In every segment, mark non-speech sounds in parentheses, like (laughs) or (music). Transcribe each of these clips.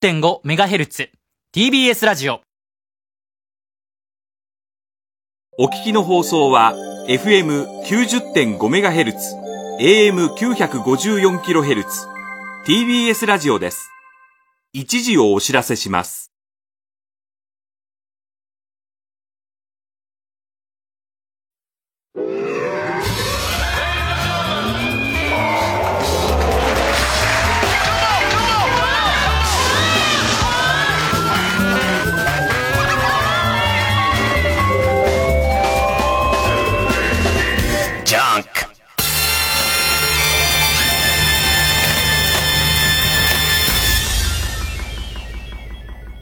90.5MHz TBS ラジオ。お聞きの放送は FM90.5MHz AM954kHz TBS ラジオです。一時をお知らせします。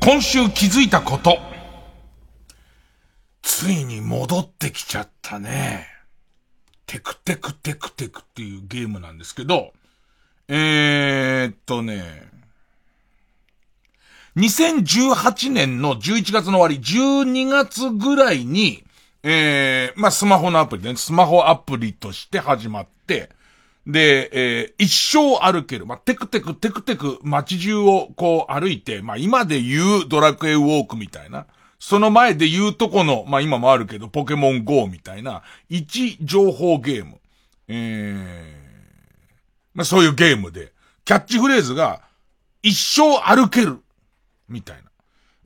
今週気づいたこと。ついに戻ってきちゃったね。テクテクテクテクっていうゲームなんですけど、えーっとね、2018年の11月の終わり、12月ぐらいに、えー、まあ、スマホのアプリね、スマホアプリとして始まって、で、えー一生歩ける。まあ、テクテクテクテク街中をこう歩いて、まあ、今で言うドラクエウォークみたいな。その前で言うとこの、まあ、今もあるけど、ポケモン GO みたいな、一情報ゲーム。えー、まあ、そういうゲームで、キャッチフレーズが、一生歩ける。みたいな。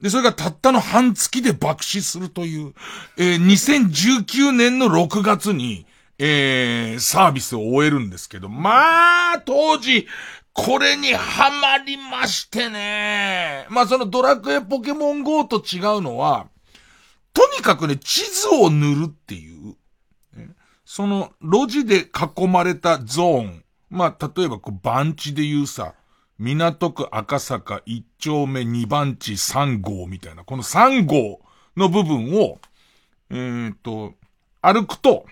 で、それがたったの半月で爆死するという、えー2019年の6月に、えーサービスを終えるんですけど、まあ、当時、これにハマりましてね。まあ、そのドラクエポケモン GO と違うのは、とにかくね、地図を塗るっていう、その路地で囲まれたゾーン。まあ、例えばこう、番地で言うさ、港区赤坂1丁目2番地3号みたいな、この3号の部分を、えーっと、歩くと、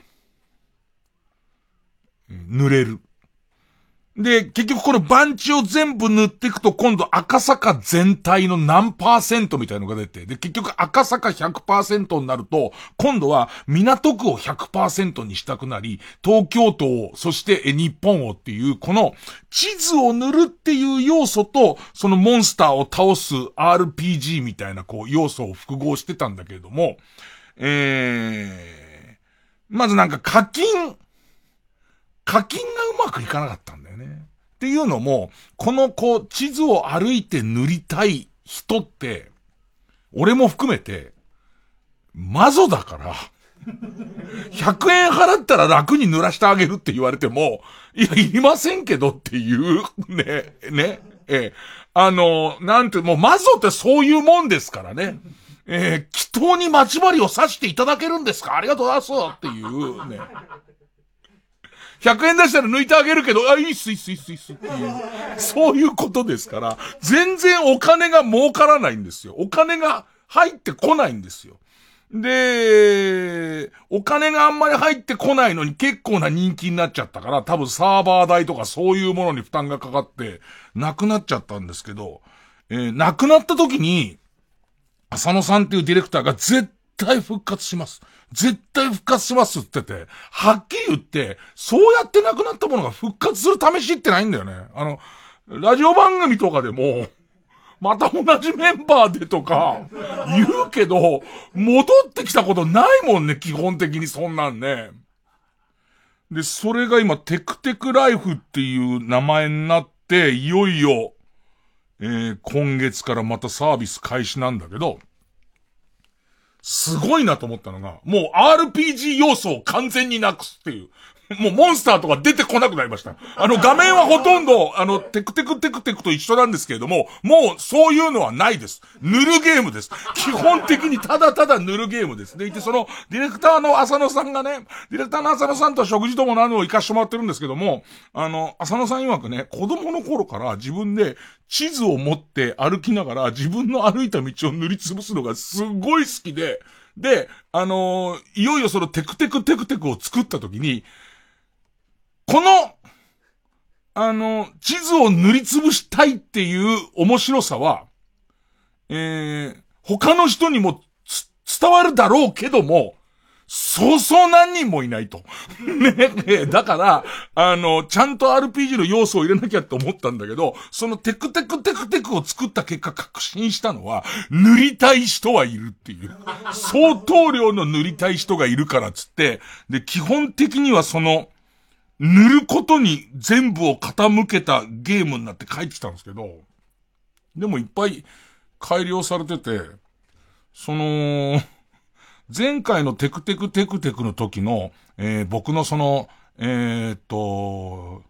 塗れる。で、結局この番地を全部塗っていくと今度赤坂全体の何パーセントみたいのが出て、で、結局赤坂100%になると、今度は港区を100%にしたくなり、東京都を、そして日本をっていう、この地図を塗るっていう要素と、そのモンスターを倒す RPG みたいなこう要素を複合してたんだけれども、えー、まずなんか課金、課金がうまくいかなかったんだよね。っていうのも、このこう、地図を歩いて塗りたい人って、俺も含めて、マゾだから、100円払ったら楽に塗らしてあげるって言われても、いや、いりませんけどっていう、ね、ね、ええあの、なんて、もうマゾってそういうもんですからね。え、祈祷に待ち針を刺していただけるんですか？ありがとうございますっていうね。100円出したら抜いてあげるけど、あ、いいっす、いいっす、いいっす、いいっすっていう、そういうことですから、全然お金が儲からないんですよ。お金が入ってこないんですよ。で、お金があんまり入ってこないのに結構な人気になっちゃったから、多分サーバー代とかそういうものに負担がかかって、なくなっちゃったんですけど、えーなくなった時に、浅野さんっていうディレクターが絶対復活します。絶対復活しますって言ってて、はっきり言って、そうやってなくなったものが復活する試しってないんだよね。あの、ラジオ番組とかでも、また同じメンバーでとか、言うけど、戻ってきたことないもんね、基本的にそんなんね。で、それが今、テクテクライフっていう名前になって、いよいよ、えー今月からまたサービス開始なんだけど、すごいなと思ったのが、もう RPG 要素を完全になくすっていう。(laughs) もうモンスターとか出てこなくなりました。あの画面はほとんど、あの、テクテクテクテクと一緒なんですけれども、もうそういうのはないです。塗るゲームです。基本的にただただ塗るゲームです。でいて、その、ディレクターの浅野さんがね、ディレクターの浅野さんとは食事とも何度も行かしてもらってるんですけども、あの、浅野さん曰くね、子供の頃から自分で地図を持って歩きながら自分の歩いた道を塗りつぶすのがすごい好きで、で、あのーいよいよそのテクテクテクテクを作った時に、この、あの、地図を塗りつぶしたいっていう面白さは、えー、他の人にも伝わるだろうけども、そうそう何人もいないと。(laughs) ね、だから、あの、ちゃんと RPG の要素を入れなきゃって思ったんだけど、そのテクテクテクテクを作った結果確信したのは、塗りたい人はいるっていう。相当量の塗りたい人がいるからっつって、で、基本的にはその、塗ることに全部を傾けたゲームになって帰ってきたんですけど、でもいっぱい改良されてて、その、前回のテクテクテクテクの時の、えー、僕のその、えー、っと、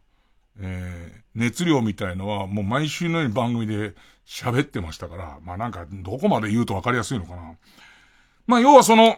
えー、熱量みたいのはもう毎週のように番組で喋ってましたから、まあなんかどこまで言うとわかりやすいのかな。まあ要はその、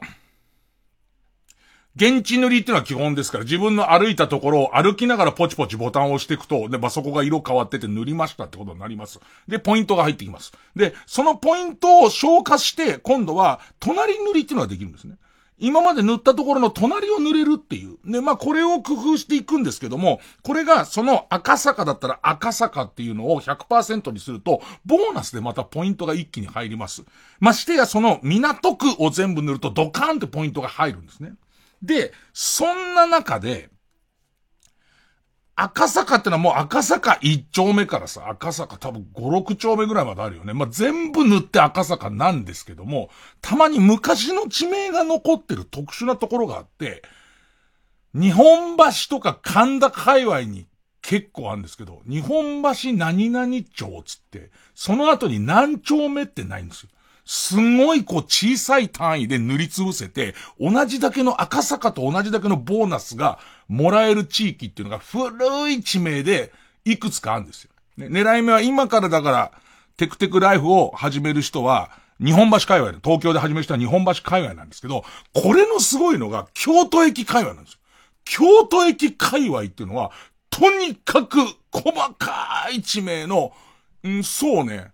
現地塗りっていうのは基本ですから、自分の歩いたところを歩きながらポチポチボタンを押していくと、で、ま、そこが色変わってて塗りましたってことになります。で、ポイントが入ってきます。で、そのポイントを消化して、今度は、隣塗りっていうのができるんですね。今まで塗ったところの隣を塗れるっていう。で、まあ、これを工夫していくんですけども、これがその赤坂だったら赤坂っていうのを100%にすると、ボーナスでまたポイントが一気に入ります。ましてやその港区を全部塗るとドカーンってポイントが入るんですね。で、そんな中で、赤坂ってのはもう赤坂1丁目からさ、赤坂多分5、6丁目ぐらいまであるよね。まあ、全部塗って赤坂なんですけども、たまに昔の地名が残ってる特殊なところがあって、日本橋とか神田界隈に結構あるんですけど、日本橋何々町つって、その後に何丁目ってないんですよ。すごいこう小さい単位で塗りつぶせて、同じだけの赤坂と同じだけのボーナスがもらえる地域っていうのが古い地名でいくつかあるんですよ。ね、狙い目は今からだから、テクテクライフを始める人は、日本橋界隈で、東京で始める人は日本橋界隈なんですけど、これのすごいのが京都駅界隈なんですよ。京都駅界隈っていうのは、とにかく細かい地名の、うんそうね、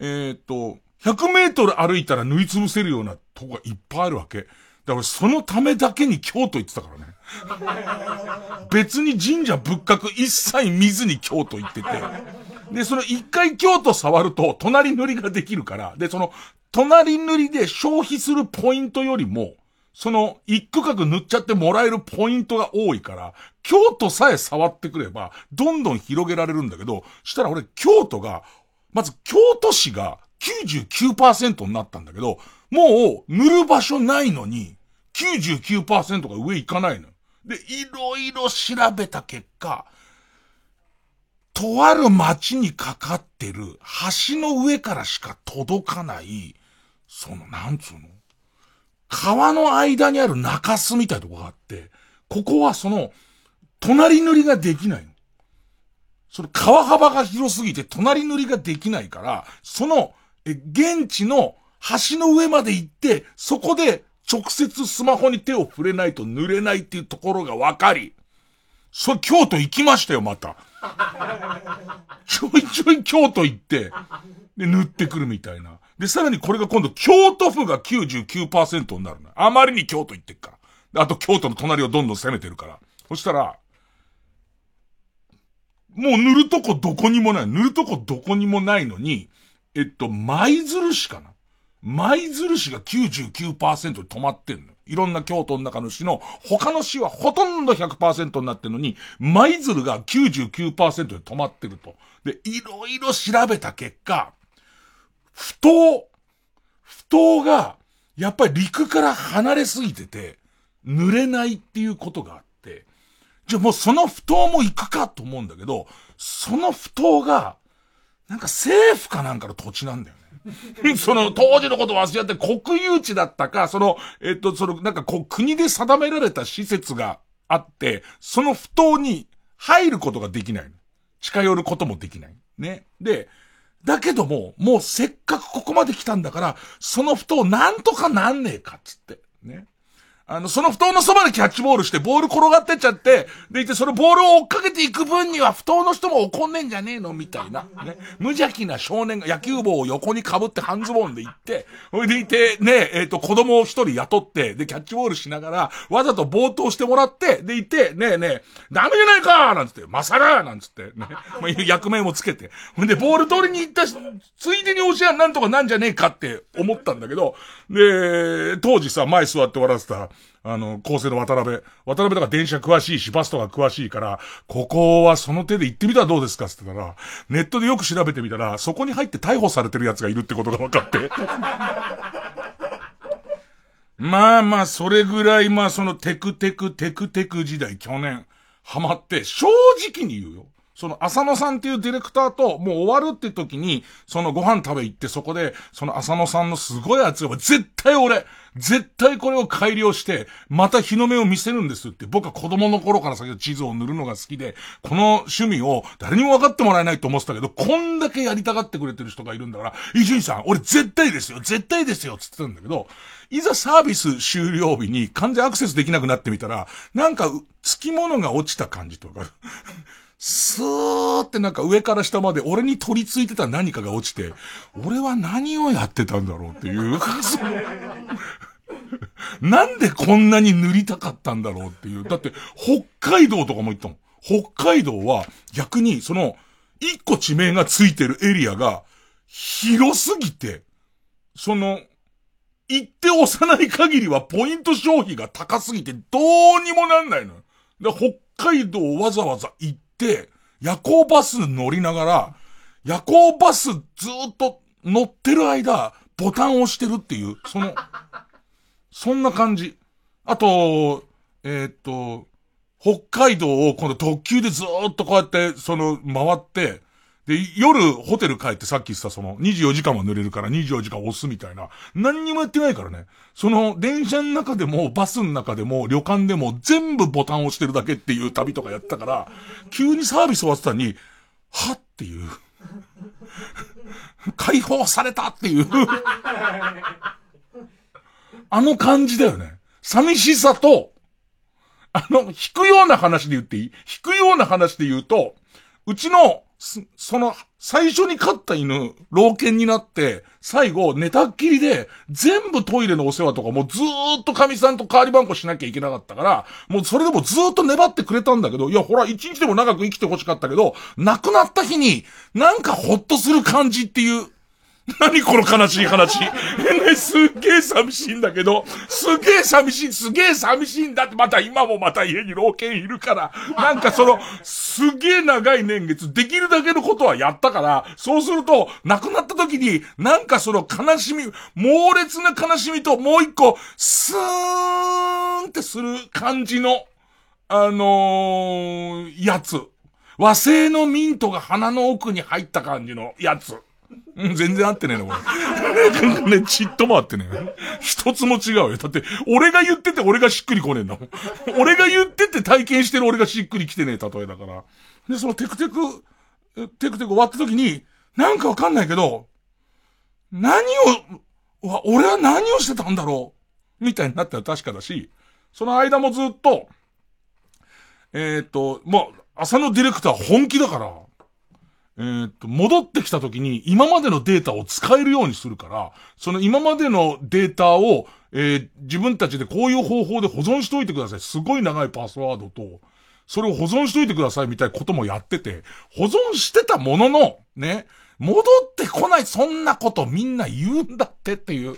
えっ、と、100メートル歩いたら縫い潰せるようなとこがいっぱいあるわけ。だからそのためだけに京都行ってたからね。別に神社仏閣一切見ずに京都行ってて。で、その一回京都触ると隣塗りができるから、で、その隣塗りで消費するポイントよりも、その一区画塗っちゃってもらえるポイントが多いから、京都さえ触ってくれば、どんどん広げられるんだけど、したら俺京都が、まず京都市が99%になったんだけど、もう塗る場所ないのに、99%が上行かないの。で、いろいろ調べた結果、とある町にかかってる橋の上からしか届かない、その、なんつうの？川の間にある中州みたいなとこがあって、ここはその、隣塗りができないの。その川幅が広すぎて隣塗りができないから、その、現地の橋の上まで行って、そこで直接スマホに手を触れないと塗れないっていうところが分かり、そ、京都行きましたよ、また。(laughs) ちょいちょい京都行って、で、塗ってくるみたいな。で、さらにこれが今度、京都府が99%になるの。あまりに京都行ってっから。あと京都の隣をどんどん攻めてるから。そしたら、もう塗るとこどこにもない。塗るとこどこにもないのに、えっと、舞鶴市かな？舞鶴市が99%で止まってんの。いろんな京都の中の市の、他の市はほとんど100%になってるのに、舞鶴が99%で止まってると。で、いろいろ調べた結果、不当、不当が、やっぱり陸から離れすぎてて、濡れないっていうことがあって、じゃあもうその不当も行くかと思うんだけど、その不当が、なんか政府かなんかの土地なんだよね。(laughs) その当時のこと忘れちゃって国有地だったか、その、えっと、その、なんかこう国で定められた施設があって、その不当に入ることができない。近寄ることもできない。ね。で、だけども、もうせっかくここまで来たんだから、その不当なんとかなんねえかっつって。ね。あの、その布団のそばでキャッチボールして、ボール転がってっちゃって、でいて、そのボールを追っかけていく分には、布団の人も怒んねんじゃねえのみたいな。ね。無邪気な少年が野球帽を横に被って半ズボンで行って、ほいでいて、ね、えっ、ー、と、子供を一人雇って、で、キャッチボールしながら、わざと冒頭してもらって、でいて、ねえねえ、ダメじゃないかなんつって、まさらなんつって、ね。まあ、役名もつけて。ほんで、ボール取りに行ったし、ついでに押しやなんとかなんじゃねえかって思ったんだけど、で、当時さ、前座って笑ってた、あの、構成の渡辺。渡辺とから電車詳しいし、バスとか詳しいから、ここはその手で行ってみたらどうですかって言ったら、ネットでよく調べてみたら、そこに入って逮捕されてる奴がいるってことが分かって。(laughs) まあまあ、それぐらい、まあそのテクテクテクテク時代、去年、ハマって、正直に言うよ。その浅野さんっていうディレクターともう終わるって時に、そのご飯食べ行ってそこで、その浅野さんのすごい圧力絶対俺、絶対これを改良して、また日の目を見せるんですって。僕は子供の頃から先ほど地図を塗るのが好きで、この趣味を誰にも分かってもらえないと思ってたけど、こんだけやりたがってくれてる人がいるんだから、伊集院さん、俺絶対ですよ、絶対ですよ、つってたんだけど、いざサービス終了日に完全アクセスできなくなってみたら、なんか、付き物が落ちた感じとかスーってなんか上から下まで俺に取り付いてた何かが落ちて、俺は何をやってたんだろうっていう。(laughs) なんでこんなに塗りたかったんだろうっていう。だって、北海道とかも行ったもん。北海道は逆にその、一個地名がついてるエリアが広すぎて、その、行って押さない限りはポイント消費が高すぎてどうにもなんないの。で、北海道わざわざ行っ、夜行バス乗りながら、夜行バスずっと乗ってる間、ボタンを押してるっていう、その、(laughs) そんな感じ。あと、えー、っと、北海道を今度特急でずっとこうやって、その、回って、で、夜、ホテル帰ってさっき言ったその、24時間は濡れるから24時間押すみたいな。何にもやってないからね。その、電車の中でも、バスの中でも、旅館でも、全部ボタン押してるだけっていう旅とかやったから、急にサービス終わってたのに、はっていう。(laughs) 解放されたっていう (laughs) あの感じだよね。寂しさと、あの、引くような話で言っていい？引くような話で言うと、うちのその、最初に飼った犬、老犬になって、最後、寝たっきりで、全部トイレのお世話とかもずーっと神さんと代わり番号しなきゃいけなかったから、もうそれでもずーっと粘ってくれたんだけど、いや、ほら、一日でも長く生きて欲しかったけど、亡くなった日に、なんかほっとする感じっていう、(laughs) 何この悲しい話。すっげえ寂しいんだけど、すげえ寂しい、すげえ寂しいんだって、また今もまた家に老犬いるから、なんかその、すげえ長い年月、できるだけのことはやったから、そうすると、亡くなった時に、なんかその悲しみ、猛烈な悲しみと、もう一個、スーンってする感じの、あのー、やつ。和製のミントが鼻の奥に入った感じのやつ。うん、全然合ってねえの、これ。ね、ちっとも合ってねえ。一つも違うよ。だって、俺が言ってて俺がしっくりこねえんだもん。俺が言ってて体験してる俺がしっくりきてねえ例えだから。で、そのテクテク、テクテク終わった時に、なんかわかんないけど、何を、俺は何をしてたんだろう？みたいになったら確かだし、その間もずっと、えっ、と、もう、朝のディレクター本気だから、えー、っと、戻ってきた時に今までのデータを使えるようにするから、その今までのデータを、えー、自分たちでこういう方法で保存しといてください。すごい長いパスワードと、それを保存しといてくださいみたいなこともやってて、保存してたものの、ね、戻ってこない、そんなことみんな言うんだってっていう、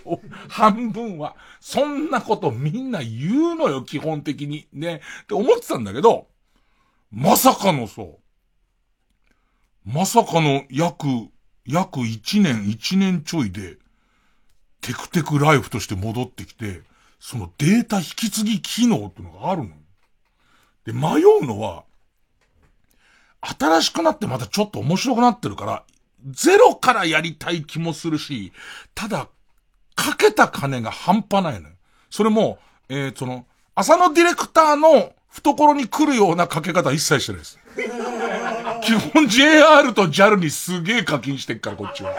半分は。そんなことみんな言うのよ、基本的に。ね。って思ってたんだけど、まさかのそう。まさかの約、約1年、1年ちょいで、テクテクライフとして戻ってきて、そのデータ引き継ぎ機能っていうのがあるの。で、迷うのは、新しくなってまたちょっと面白くなってるから、ゼロからやりたい気もするし、ただ、かけた金が半端ないのよ。それも、えー、その、浅野ディレクターの懐に来るようなかけ方一切してないです。基本 JR と JAL にすげえ課金してっから、こっちは。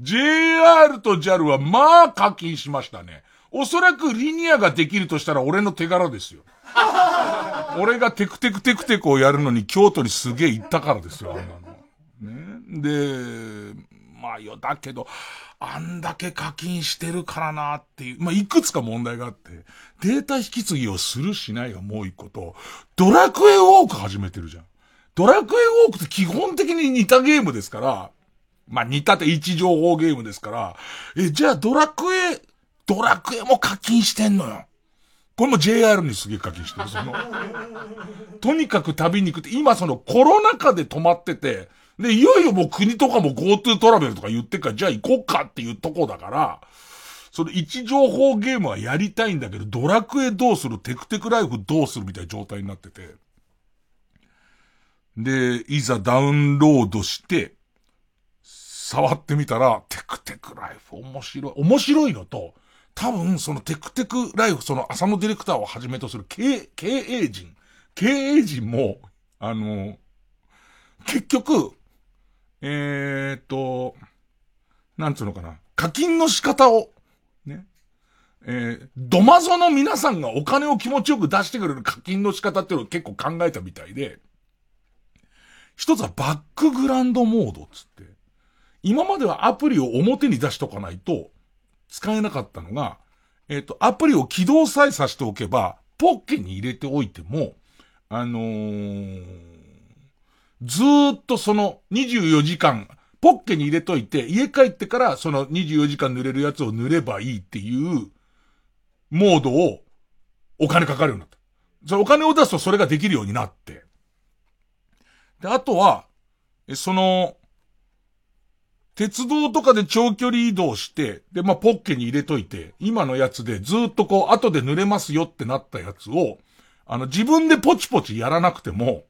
JR と JAL はまあ課金しましたね。おそらくリニアができるとしたら俺の手柄ですよ。俺がテクテクテクテクをやるのに京都にすげえ行ったからですよ、あんなの。ね。で、まあよ、だけど、あんだけ課金してるからなっていう、まあ、いくつか問題があって、データ引き継ぎをするしないがもう一個と、ドラクエウォーク始めてるじゃん。ドラクエウォークって基本的に似たゲームですから、まあ、似たって位置情報ゲームですから、え、じゃあドラクエ、ドラクエも課金してんのよ。これも JR にすげえ課金してる。その、とにかく旅に行くって、今そのコロナ禍で止まってて、で、いよいよもう国とかも GoTo トラベルとか言ってから、じゃあ行こっかっていうとこだから、その位置情報ゲームはやりたいんだけど、ドラクエどうする？テクテクライフどうする？みたいな状態になってて。で、いざダウンロードして、触ってみたら、テクテクライフ面白い。面白いのと、多分そのテクテクライフ、その浅野ディレクターをはじめとする経経営陣、経営陣も、あの、結局、えー、っと、なんつうのかな。課金の仕方を、ね。えー、ドマゾの皆さんがお金を気持ちよく出してくれる課金の仕方っていうのを結構考えたみたいで、一つはバックグラウンドモードっつって、今まではアプリを表に出しとかないと使えなかったのが、えっ、ー、と、アプリを起動さえさせておけば、ポッケに入れておいても、あのーずーっとその24時間、ポッケに入れといて、家帰ってからその24時間濡れるやつを塗ればいいっていうモードをお金かかるようになった。それお金を出すとそれができるようになって。で、あとは、えその、鉄道とかで長距離移動して、で、まあ、ポッケに入れといて、今のやつでずっとこう、後で濡れますよってなったやつを、あの、自分でポチポチやらなくても、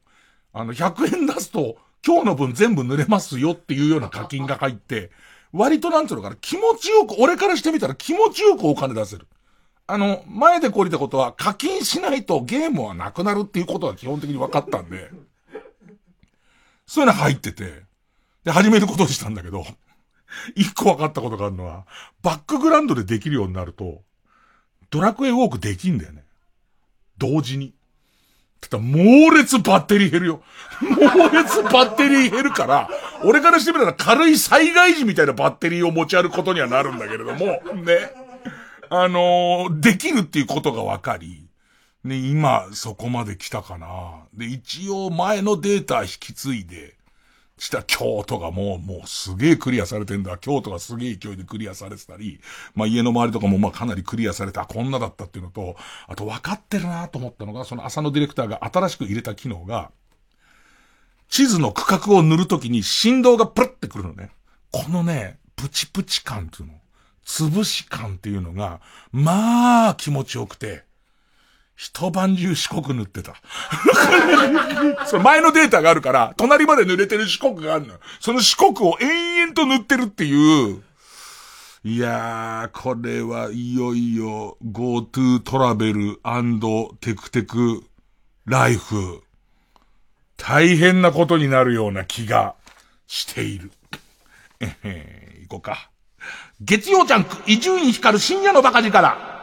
あの、100円出すと、今日の分全部濡れますよっていうような課金が入って、割となんつうのかな、気持ちよく、俺からしてみたら気持ちよくお金出せる。あの、前でこりたことは課金しないとゲームはなくなるっていうことは基本的に分かったんで、そういうの入ってて、で、始めることにしたんだけど、(laughs) 一個分かったことがあるのは、バックグラウンドでできるようになると、ドラクエウォークできんだよね。同時に。ただ、猛烈バッテリー減るよ。猛烈バッテリー減るから、俺からしてみたら軽い災害時みたいなバッテリーを持ち歩くことにはなるんだけれども、ね。あのー、できるっていうことがわかり、ね、今、そこまで来たかな。で、一応前のデータ引き継いで、した京都がもう、もうすげえクリアされてんだ。京都がすげえ勢いでクリアされてたり、まあ家の周りとかもまあかなりクリアされた、こんなだったっていうのと、あと分かってるなと思ったのが、その浅野ディレクターが新しく入れた機能が、地図の区画を塗るときに振動がプルってくるのね。このね、プチプチ感っていうの、潰し感っていうのが、まあ気持ちよくて、一晩中四国塗ってた。(laughs) その前のデータがあるから、隣まで濡れてる四国があるのその四国を延々と塗ってるっていう。いやー、これはいよいよ GoTo トラベルテクテクライフ。大変なことになるような気がしている。えへ、行こうか。月曜ジャンク、伊集院光る深夜のバカ力。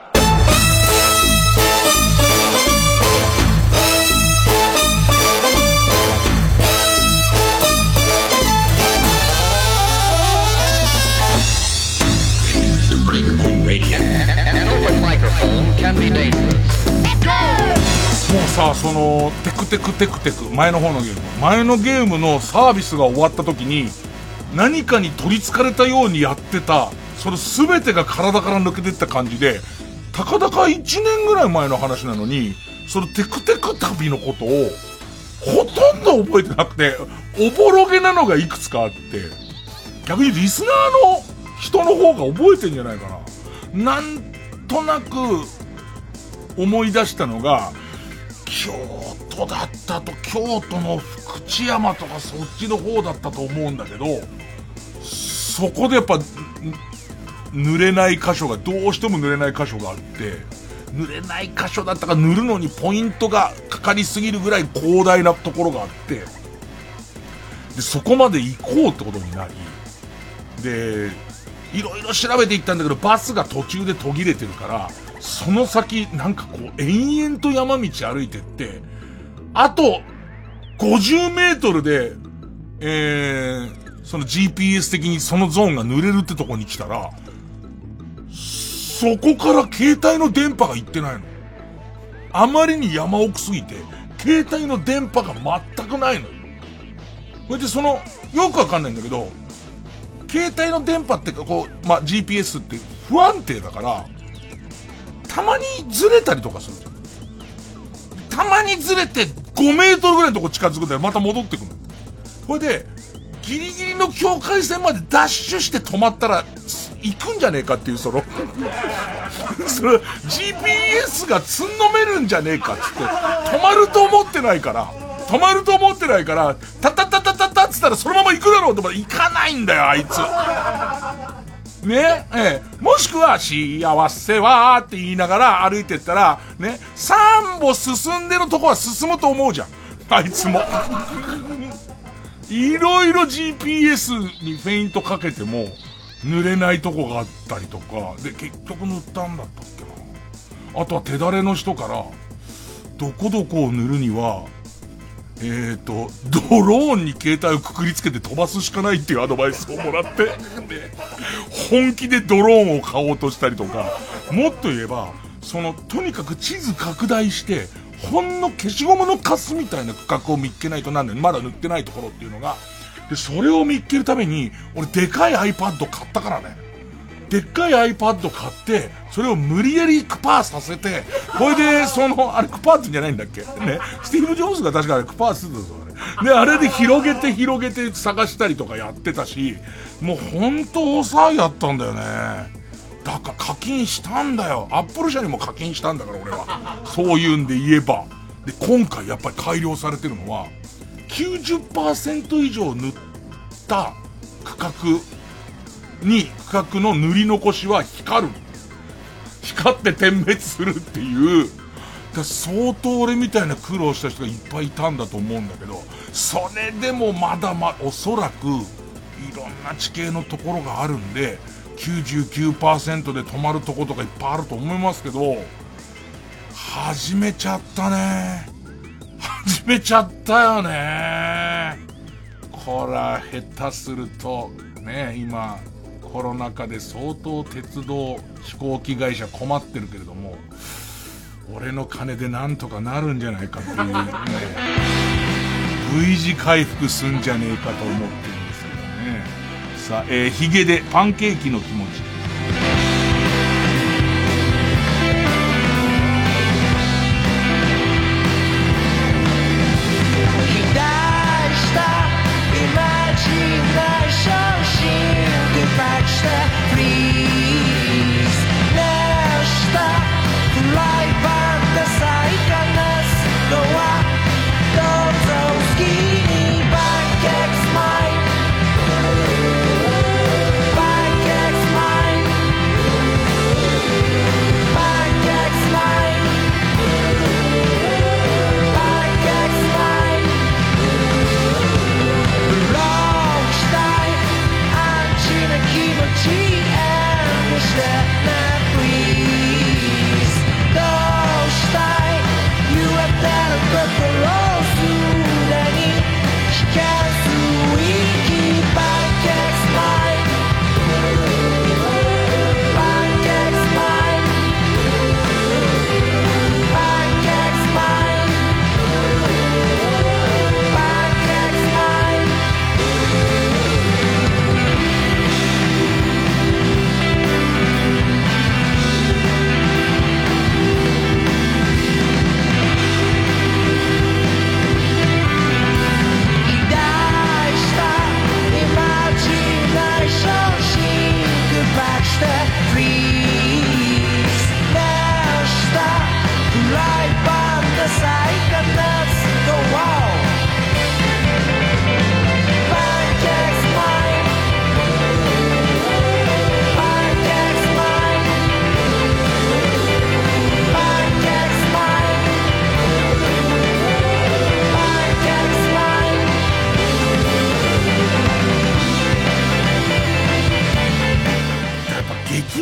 もうさ、その、テクテクテクテク、前の方のゲーム。前のゲームのサービスが終わった時に、何かに取り憑かれたようにやってた、その全てが体から抜けてった感じで、たかだか1年ぐらい前の話なのに、そのテクテク旅のことを、ほとんど覚えてなくて、おぼろげなのがいくつかあって、逆にリスナーの人の方が覚えてんじゃないかな。なんとなく、思い出したのが、京都だったと、京都の福知山とかそっちの方だったと思うんだけど、そこでやっぱ、濡れない箇所が、どうしても濡れない箇所があって、濡れない箇所だったか塗るのにポイントがかかりすぎるぐらい広大なところがあって、で、そこまで行こうってことになり、で、いろいろ調べていったんだけど、バスが途中で途切れてるから、その先、なんかこう、延々と山道歩いてって、あと、50メートルで、えー、その GPS 的にそのゾーンが濡れるってとこに来たら、そこから携帯の電波が行ってないの。あまりに山奥すぎて、携帯の電波が全くないのよ。それでその、よくわかんないんだけど、携帯の電波ってか、こう、まあ、GPS って不安定だから、たまにずれたりとかする。たまにずれて5メートルぐらいのとこ近づくんだよ。また戻ってくる。これで、ギリギリの境界線までダッシュして止まったら、行くんじゃねえかっていう、そのそれ、GPS がつんのめるんじゃねえかっつって、止まると思ってないから、止まると思ってないから、タタタタタタっつったらそのまま行くだろうと思ったら行かないんだよ、あいつ。ね、ええ、もしくは、幸せはって言いながら歩いてったら、ね、3歩進んでるとこは進むと思うじゃん。あいつも。いろいろ GPS にフェイントかけても、塗れないとこがあったりとか、で、結局塗ったんだったっけな。あとは手だれの人から、どこどこを塗るには、えっ、ー、と、ドローンに携帯をくくりつけて飛ばすしかないっていうアドバイスをもらって、で、本気でドローンを買おうとしたりとか、もっと言えば、その、とにかく地図拡大して、ほんの消しゴムのカスみたいな区画を見っけないとなんだよ。まだ塗ってないところっていうのが。で、それを見っけるために、俺でかい iPad 買ったからね。でっかい iPad 買って、それを無理やりクパーさせて、これで、その、あれクパーってんじゃないんだっけ？ね。スティーブ・ジョブズが確かあれクパーするんですよ、あれ。で、あれで広げて広げて探したりとかやってたし、もうほんと大騒ぎだったんだよね。だから課金したんだよ。アップル社にも課金したんだから、俺は。そういうんで言えば。で、今回やっぱり改良されてるのは、90%以上塗った区画に区画の塗り残しは光る。光って点滅するっていう、だ相当俺みたいな苦労した人がいっぱいいたんだと思うんだけど、それでもまだま、おそらく、いろんな地形のところがあるんで、99%で止まるとことかいっぱいあると思いますけど、始めちゃったね。始めちゃったよね。こら、下手すると、ね、今、コロナ禍で相当鉄道飛行機会社困ってるけれども、俺の金でなんとかなるんじゃないかっていうね、V 字回復すんじゃねえかと思ってるんですけどね。さあ、えー、ヒゲでパンケーキの気持ち。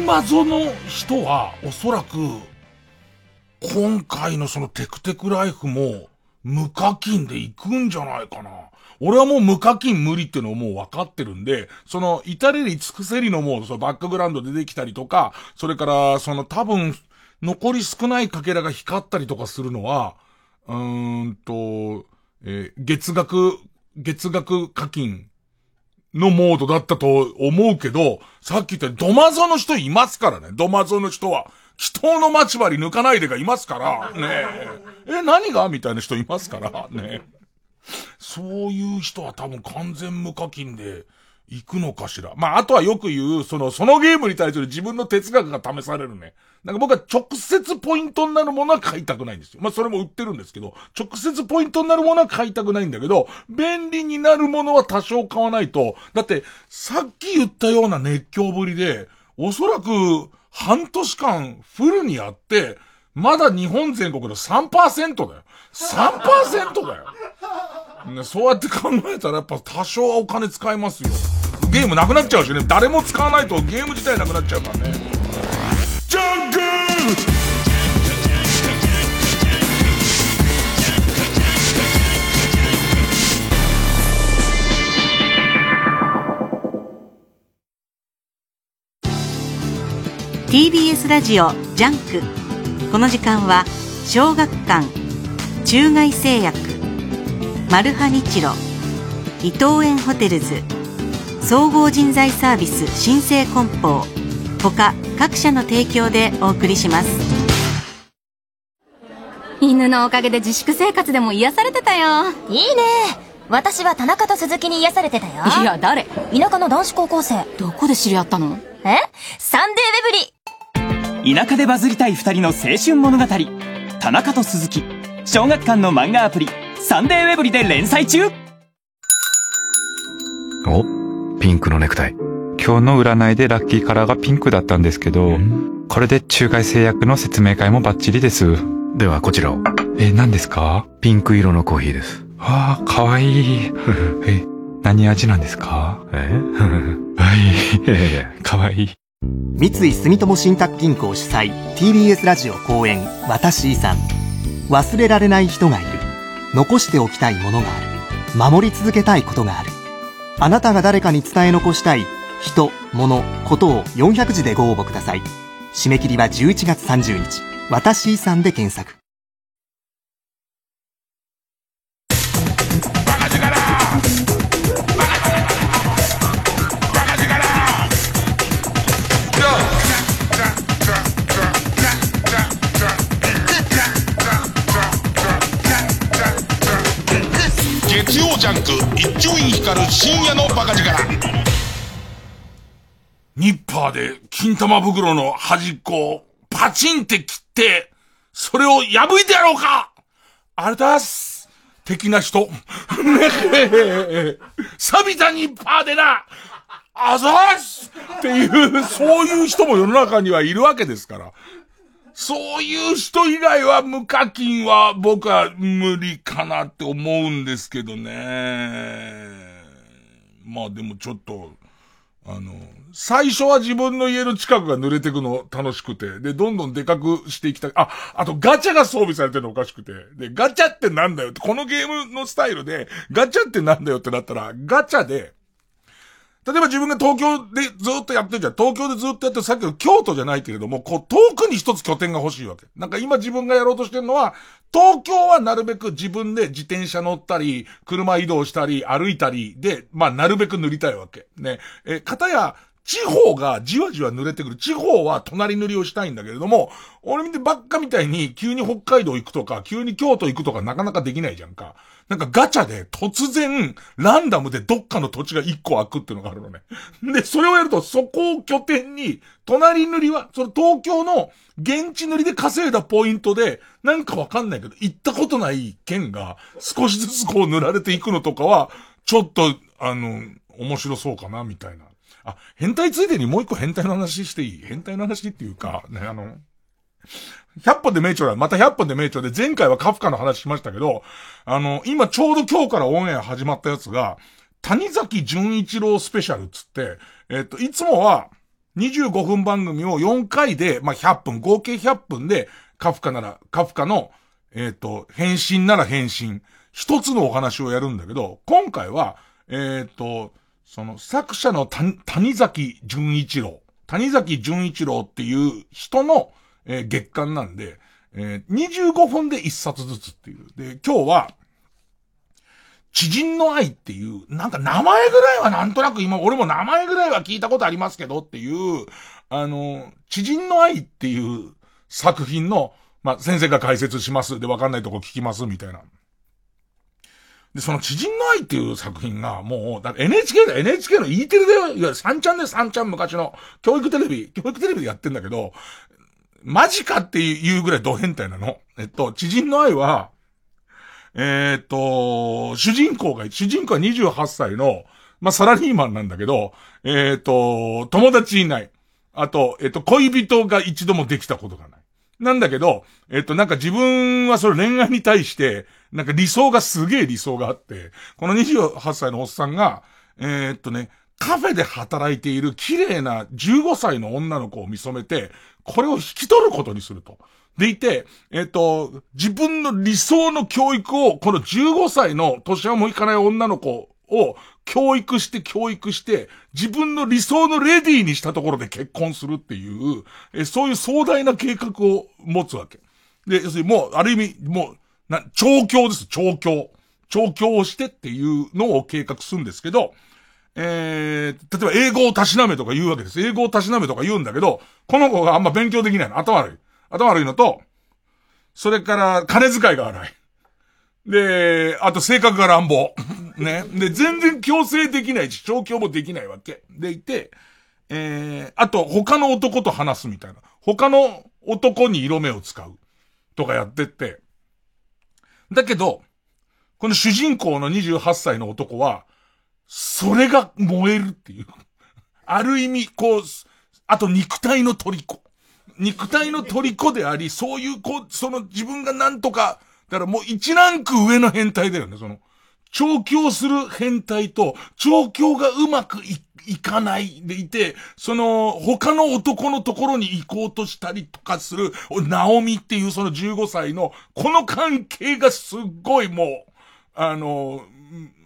謎の人は、おそらく、今回のそのテクテクライフも、無課金で行くんじゃないかな。俺はもう無課金無理っていうのをもう分かってるんで、その、至れり尽くせりのもう、そのバックグラウンド出てきたりとか、それから、その多分、残り少ないかけらが光ったりとかするのは、うーんと、えー、月額、月額課金のモードだったと思うけど、さっき言ったドマゾの人いますからね。ドマゾの人は。祈祷の待ち針抜かないでがいますから、ねえ。え、何がみたいな人いますから、ねそういう人は多分完全無課金で、行くのかしら。まあ、あとはよく言う、その、そのゲームに対する自分の哲学が試されるね。なんか僕は直接ポイントになるものは買いたくないんですよ。まあ、それも売ってるんですけど、直接ポイントになるものは買いたくないんだけど、便利になるものは多少買わないと、だって、さっき言ったような熱狂ぶりで、おそらく、半年間フルにやって、まだ日本全国の3%だよ。3%だよ。ね、そうやって考えたらやっぱ多少はお金使いますよ。ゲームなくなっちゃうしね。誰も使わないとゲーム自体なくなっちゃうからね。ジャンク TBS ラジオジャンクこの時間は小学館中外製薬マルハニチロ伊藤園ホテルズ総合人材サービス新生梱包他各社の提供でお送りします。犬のおかげで自粛生活でも癒されてたよ。いいね。私は田中と鈴木に癒されてたよ。いや誰？田舎の男子高校生。どこで知り合ったの？え？サンデーウェブリ。田舎でバズりたい二人の青春物語。田中と鈴木小学館の漫画アプリサンデーウェブリで連載中おピンクのネクタイ。今日の占いでラッキーカラーがピンクだったんですけど、これで中外製薬の説明会もバッチリです。ではこちらを。え、何ですか？ピンク色のコーヒーです。ああ、かわいい。(laughs) え、何味なんですか？え？(laughs) はい。かわいい。三井住友信託銀行主催 TBS ラジオ公演私遺産忘れられない人がいる残しておきたいものがある守り続けたいことがあるあなたが誰かに伝え残したい人、物、ことを400字でご応募ください。締め切りは11月30日。私遺産で検索。ジャンク一丁院光る深夜のバカ力。ニッパーで金玉袋の端っこをパチンって切って、それを破いてやろうか。あれだす。的な人。(laughs) 錆びたニッパーでな。あざーす。っていう、そういう人も世の中にはいるわけですから。そういう人以外は無課金は僕は無理かなって思うんですけどね。まあでもちょっと、あの、最初は自分の家の近くが濡れてくの楽しくて、で、どんどんでかくしていきたい。あ、あとガチャが装備されてるのおかしくて。で、ガチャってなんだよって、このゲームのスタイルで、ガチャってなんだよってなったら、ガチャで、例えば自分が東京でずっとやってるじゃん。東京でずっとやってる、さっきの京都じゃないけれども、こう、遠くに一つ拠点が欲しいわけ。なんか今自分がやろうとしてるのは、東京はなるべく自分で自転車乗ったり、車移動したり、歩いたりで、まあなるべく塗りたいわけ。ね。え、片や、地方がじわじわ濡れてくる。地方は隣塗りをしたいんだけれども、俺見てばっかみたいに急に北海道行くとか、急に京都行くとかなかなかできないじゃんか。なんかガチャで突然、ランダムでどっかの土地が一個開くっていうのがあるのね。で、それをやると、そこを拠点に、隣塗りは、その東京の現地塗りで稼いだポイントで、なんかわかんないけど、行ったことない県が少しずつこう塗られていくのとかは、ちょっと、あの、面白そうかな、みたいな。あ、変態ついでにもう一個変態の話していい？変態の話っていうか、ね、あの、100本で名著だ。また100本で名著で、前回はカフカの話しましたけど、あの、今ちょうど今日からオンエア始まったやつが、谷崎潤一郎スペシャルつって、えっと、いつもは、25分番組を4回で、まあ、100分、合計100分で、カフカなら、カフカの、えっと、返信なら返信、一つのお話をやるんだけど、今回は、えっと、その作者の谷崎潤一郎、谷崎潤一郎っていう人の、えー、月間なんで、えー、25分で1冊ずつっていう。で、今日は、知人の愛っていう、なんか名前ぐらいはなんとなく今、俺も名前ぐらいは聞いたことありますけどっていう、あの、知人の愛っていう作品の、まあ、先生が解説します。で、わかんないとこ聞きます、みたいな。で、その知人の愛っていう作品が、もう、だ NHK だ、NHK の E テレだよ。いわゆる3ちゃんで3ちゃん昔の教育テレビ、教育テレビでやってんだけど、マジかっていうぐらいド変態なの。えっと、知人の愛は、えー、っと、主人公が、主人公は28歳の、まあ、サラリーマンなんだけど、えー、っと、友達いない。あと、えっと、恋人が一度もできたことがない。なんだけど、えっと、なんか自分はそれ恋愛に対して、なんか理想がすげえ理想があって、この28歳のおっさんが、えー、っとね、カフェで働いている綺麗な15歳の女の子を見初めて、これを引き取ることにすると。でいて、えっ、と、自分の理想の教育を、この15歳の年はもういかない女の子を教育して教育して、自分の理想のレディーにしたところで結婚するっていう、えそういう壮大な計画を持つわけ。で、要するにもう、ある意味、もう、な、調教です、調教。調教をしてっていうのを計画するんですけど、えー、例えば英語をたしなめとか言うわけです。英語をたしなめとか言うんだけど、この子があんま勉強できないの。頭悪い。頭悪いのと、それから金遣いが荒い。で、あと性格が乱暴。(laughs) ね。で、全然強制できないし、調教もできないわけ。でいて、えー、あと他の男と話すみたいな。他の男に色目を使う。とかやってって。だけど、この主人公の28歳の男は、それが燃えるっていう。ある意味、こう、あと肉体の虜。肉体の虜であり、そういう、こう、その自分がなんとか、だからもう一ランク上の変態だよね、その。調教する変態と、調教がうまくい、いかないでいて、その、他の男のところに行こうとしたりとかする、ナオミっていうその15歳の、この関係がすっごいもう、あの、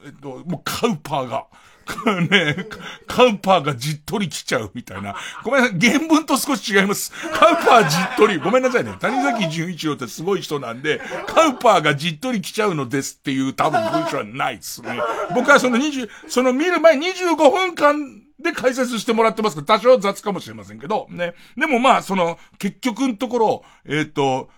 えっと、もうカウパーが、(laughs) ね、カウパーがじっとり来ちゃうみたいな。ごめんなさい、原文と少し違います。カウパーじっとり、ごめんなさいね。谷崎潤一郎ってすごい人なんで、カウパーがじっとり来ちゃうのですっていう多分文章はないですね。僕はその20、その見る前25分間で解説してもらってますけど、多少雑かもしれませんけど、ね。でもまあ、その、結局のところ、えっ、ー、と、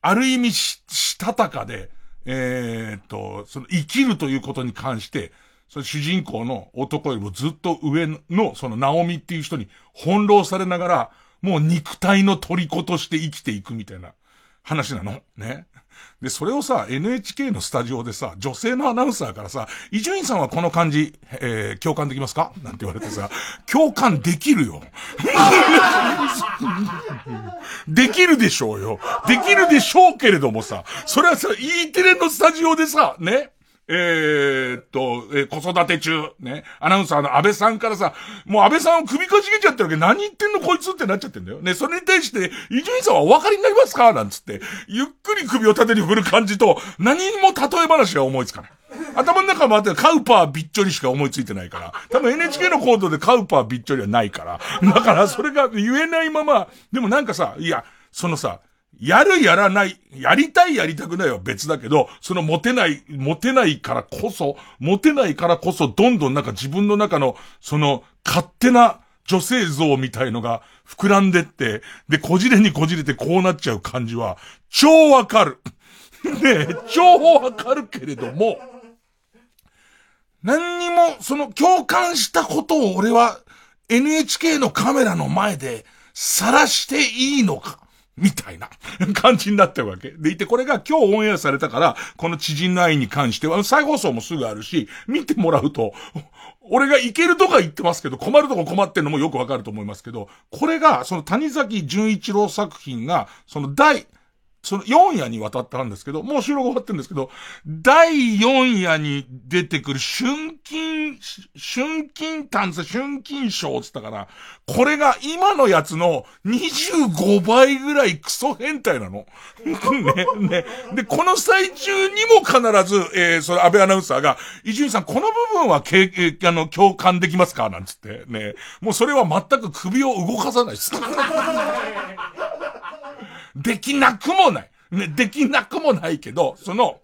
ある意味し、したたかで、えっ、と、その生きるということに関して、その主人公の男よりもずっと上の、そのナオミっていう人に翻弄されながら、もう肉体の虜として生きていくみたいな。話なの。ね。で、それをさ、NHK のスタジオでさ、女性のアナウンサーからさ、伊集院さんはこの感じ、えー、共感できますか？なんて言われてさ、共感できるよ。(laughs) できるでしょうよ。できるでしょうけれどもさ、それはさ、E テレのスタジオでさ、ね、えー、っと、えー、子育て中、ね、アナウンサーの安倍さんからさ、もう安倍さんを首かしげちゃってるわけ、何言ってんのこいつってなっちゃってんだよ。ね、それに対して、伊集院さんはお分かりになりますか？なんつって、ゆっくり首を立てに振る感じと、何も例え話が思いつかない。頭の中もあってカウパーびっちょりしか思いついてないから。多分 NHK のコードでカウパーびっちょりはないから。だからそれが言えないまま、でもなんかさ、いや、そのさ、やるやらない、やりたいやりたくないは別だけど、そのモテない、モテないからこそ、モテないからこそ、どんどんなんか自分の中の、その、勝手な女性像みたいのが膨らんでって、で、こじれにこじれてこうなっちゃう感じは、超わかる。(laughs) ねえ、超わかるけれども、何にも、その共感したことを俺は NHK のカメラの前で晒していいのか。みたいな (laughs) 感じになってるわけ。でいて、これが今日オンエアされたから、この知人の愛に関しては、再放送もすぐあるし、見てもらうと、(laughs) 俺が行けるとか言ってますけど、困るとこ困ってんのもよくわかると思いますけど、これが、その谷崎潤一郎作品が、その第、その4夜にわたったんですけど、もう収録終わってるんですけど、第4夜に出てくる春金、春金炭素、春金賞っつったから、これが今のやつの25倍ぐらいクソ変態なの。(laughs) ね、ね。で、この最中にも必ず、えー、その安倍アナウンサーが、伊集院さん、この部分はけ、え、あの、共感できますか？なんつって、ね。もうそれは全く首を動かさないです。(laughs) できなくもない。ね、できなくもないけど、その、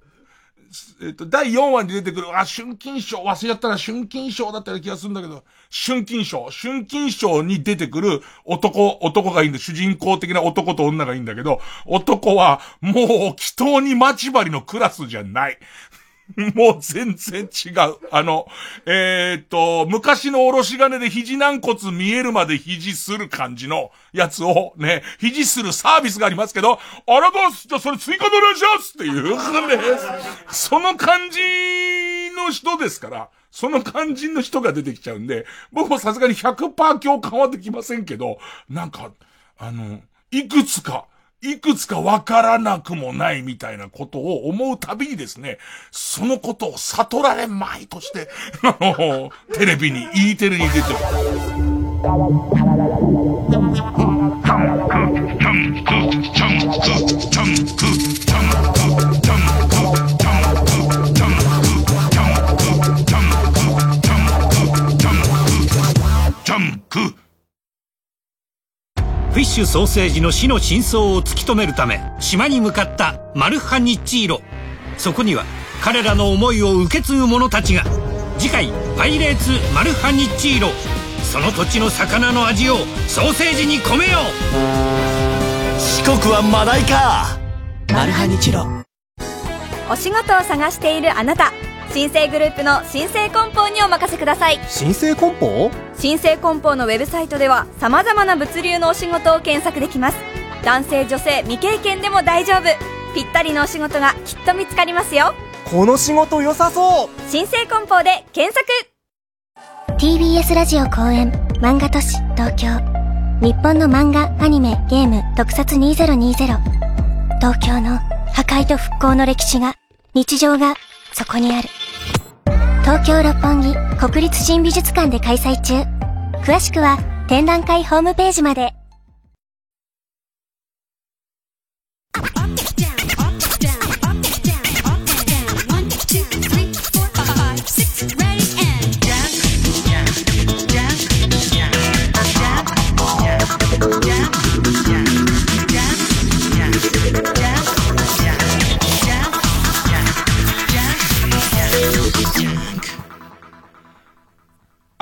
えっと、第4話に出てくる、あ、春金賞、忘れちゃったら春金賞だったような気がするんだけど、春金賞、春金賞に出てくる男、男がいいんだ。主人公的な男と女がいいんだけど、男は、もう、祈祷に待ち針のクラスじゃない。(laughs) もう全然違う。あの、えー、っと、昔のおろし金で肘軟骨見えるまで肘する感じのやつをね、肘するサービスがありますけど、あらどうすじゃあそれ追加でお願いしますっていうね、その感じの人ですから、その肝心の人が出てきちゃうんで、僕もさすがに100%共感はできませんけど、なんか、あの、いくつか、いくつかわからなくもないみたいなことを思うたびにですね、そのことを悟られまいとして、(laughs) あの、テレビに、E テレに出てる。フッシュソーセージの死の真相を突き止めるため島に向かったマルハニッチーロそこには彼らの思いを受け継ぐ者たちが。次回「パイレーツマルハニッチーロ」その土地の魚の味をソーセージに込めよう。四国はマダイか。マルハニチロお仕事を探しているあなた新生グループの新生梱包にお任せください。新生梱包？新生梱包のウェブサイトでは様々な物流のお仕事を検索できます。男性女性未経験でも大丈夫。ぴったりのお仕事がきっと見つかりますよ。この仕事良さそう！新生梱包で検索。TBS ラジオ公演漫画都市東京。日本の漫画アニメゲーム特撮2020東京の破壊と復興の歴史が日常がそこにある東京六本木国立新美術館で開催中。詳しくは展覧会ホームページまで。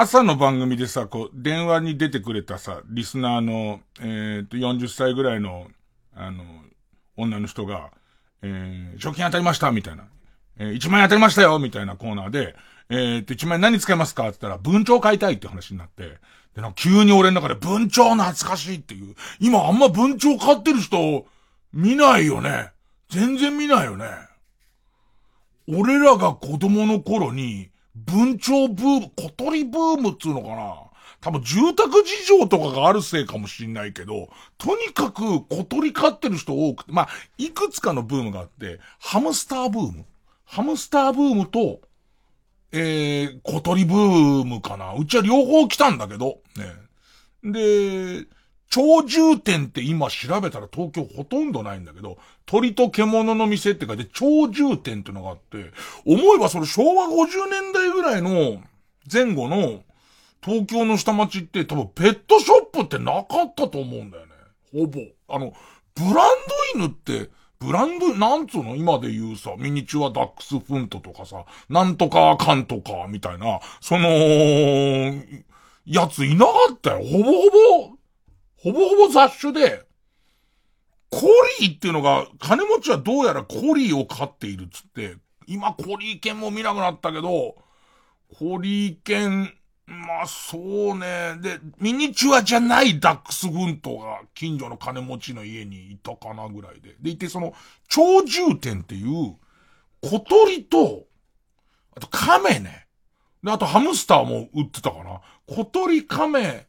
朝の番組でさ、こう、電話に出てくれたさ、リスナーの、えっ、と、40歳ぐらいの、あの、女の人が、えー、賞金当たりましたみたいな。えー、1万円当たりましたよみたいなコーナーで、えっ、と、1万円何使いますか？って言ったら、文鳥買いたいって話になって、で、なんか急に俺の中で文鳥懐かしいっていう。今あんま文鳥買ってる人、見ないよね。全然見ないよね。俺らが子供の頃に、文鳥ブーム、小鳥ブームっつうのかな多分住宅事情とかがあるせいかもしんないけど、とにかく小鳥飼ってる人多くて、まあ、いくつかのブームがあって、ハムスターブーム。ハムスターブームと、えー、小鳥ブームかな。うちは両方来たんだけど、ね。で、鳥獣店って今調べたら東京ほとんどないんだけど、鳥と獣の店って書いて鳥獣店ってのがあって、思えばそれ昭和50年代ぐらいの前後の東京の下町って多分ペットショップってなかったと思うんだよね。ほぼ。あの、ブランド犬って、ブランド、なんつうの？今で言うさ、ミニチュアダックスフントとかさ、なんとかかんとか、みたいな、その、やついなかったよ。ほぼほぼ、ほぼほぼ雑種で、コリーっていうのが、金持ちはどうやらコリーを飼っているっつって、今コリー犬も見なくなったけど、コリー犬、まあそうね。で、ミニチュアじゃないダックスフントが近所の金持ちの家にいたかなぐらいで。でいてその、鳥獣店っていう、小鳥と、あと亀ね。で、あとハムスターも売ってたかな。小鳥、亀、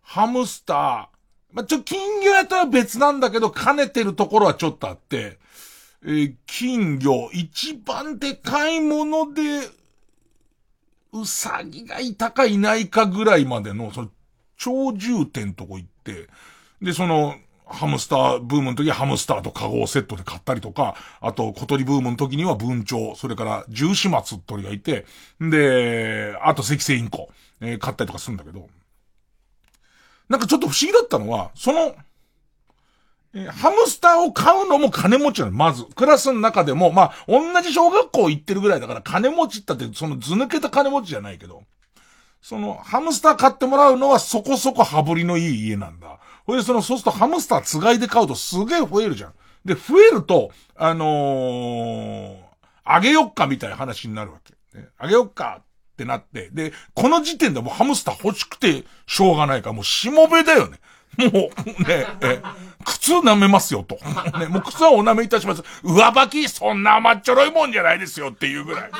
ハムスター、まあ、ちょ、金魚屋とは別なんだけど、兼ねてるところはちょっとあって、えー金魚、一番でかいもので、うさぎがいたかいないかぐらいまでの、その、鳥獣店とこ行って、で、その、ハムスターブームの時はハムスターとカゴをセットで買ったりとか、あと小鳥ブームの時には文鳥、それから十四松鳥がいて、で、あと赤星インコ、えー買ったりとかするんだけど、なんかちょっと不思議だったのは、その、えハムスターを買うのも金持ちなの、まず。クラスの中でも、まあ、同じ小学校行ってるぐらいだから、金持ちったって、その図抜けた金持ちじゃないけど、その、ハムスター買ってもらうのはそこそこ羽振りのいい家なんだ。ほいで、その、そうするとハムスターつがいで買うとすげえ増えるじゃん。で、増えると、あのー、あげよっかみたいな話になるわけ。ねあげよっかってなって、で、この時点でもうハムスター欲しくてしょうがないから、もうしもべだよね。もう、ね、え、靴舐めますよと。ね、もう靴はお舐めいたします。上履き、そんな甘っちょろいもんじゃないですよっていうぐらい。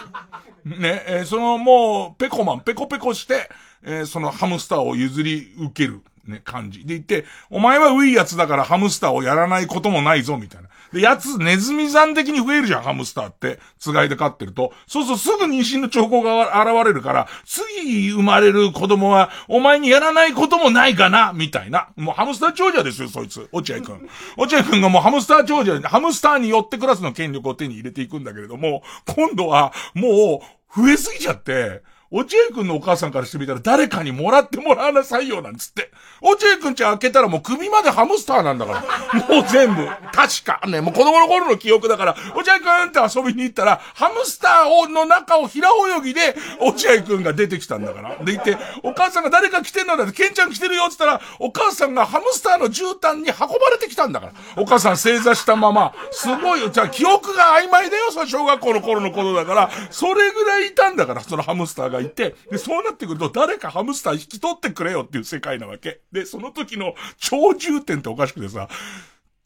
ね、えーそのもう、ペコマン、ペコペコして、えーそのハムスターを譲り受ける、ね、感じ。で言って、お前はウィいやつだからハムスターをやらないこともないぞ、みたいな。で、やつ、ネズミ山的に増えるじゃん、ハムスターって。つがいで飼ってると。そうそう、すぐ妊娠の兆候が現れるから、次生まれる子供は、お前にやらないこともないかな、みたいな。もうハムスター長者ですよ、そいつ。落合くん。(laughs) 落合くんがもうハムスター長者、ハムスターによってクラスの権力を手に入れていくんだけれども、今度は、もう、増えすぎちゃって、落合くんのお母さんからしてみたら誰かにもらってもらわなさいよ、なんつって。落合くんちゃん開けたらもう首までハムスターなんだから。もう全部。確か。ね、もう子供の頃の記憶だから、落合くんって遊びに行ったら、ハムスターをの中を平泳ぎで、落合くんが出てきたんだから。で、言って、お母さんが誰か来てんのだって、ケンちゃん来てるよって言ったら、お母さんがハムスターの絨毯に運ばれてきたんだから。お母さん正座したまま、すごいよ。じゃあ記憶が曖昧だよ、その小学校の頃のことだから、それぐらいいたんだから、そのハムスターがいて、で、そうなってくると、誰かハムスター引き取ってくれよっていう世界なわけ。で、その時の超重点っておかしくてさ、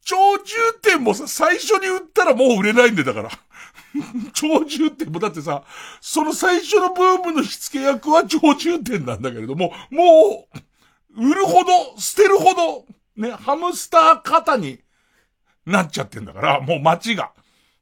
超重点もさ、最初に売ったらもう売れないんでだから。(laughs) 超重点もだってさ、その最初のブームの火付け役は超重点なんだけれども、もう、売るほど、捨てるほど、ね、ハムスター型になっちゃってんだから、もう街が。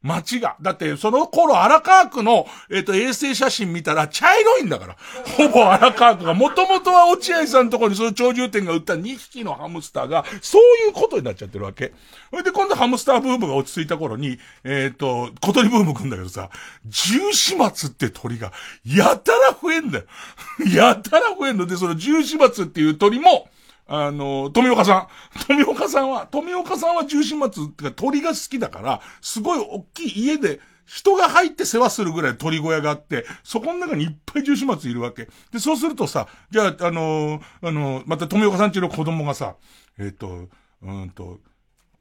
街が。だって、その頃荒川区の、えっ、と、衛星写真見たら茶色いんだから。ほぼ荒川区が、もともとは落合さんのところにその長寿店が売った2匹のハムスターが、そういうことになっちゃってるわけ。それで今度ハムスターブームが落ち着いた頃に、えっ、と、小鳥ブーム来んだけどさ、十四松って鳥が、やたら増えんだよ。(laughs) やたら増えんので、その十四松っていう鳥も、あの、富岡さん。(laughs) 富岡さんは、富岡さんは重心松ってか鳥が好きだから、すごい大きい家で、人が入って世話するぐらい鳥小屋があって、そこの中にいっぱい重心松いるわけ。で、そうするとさ、じゃあ、あのあのまた富岡さんちの子供がさ、えっ、と、うんと、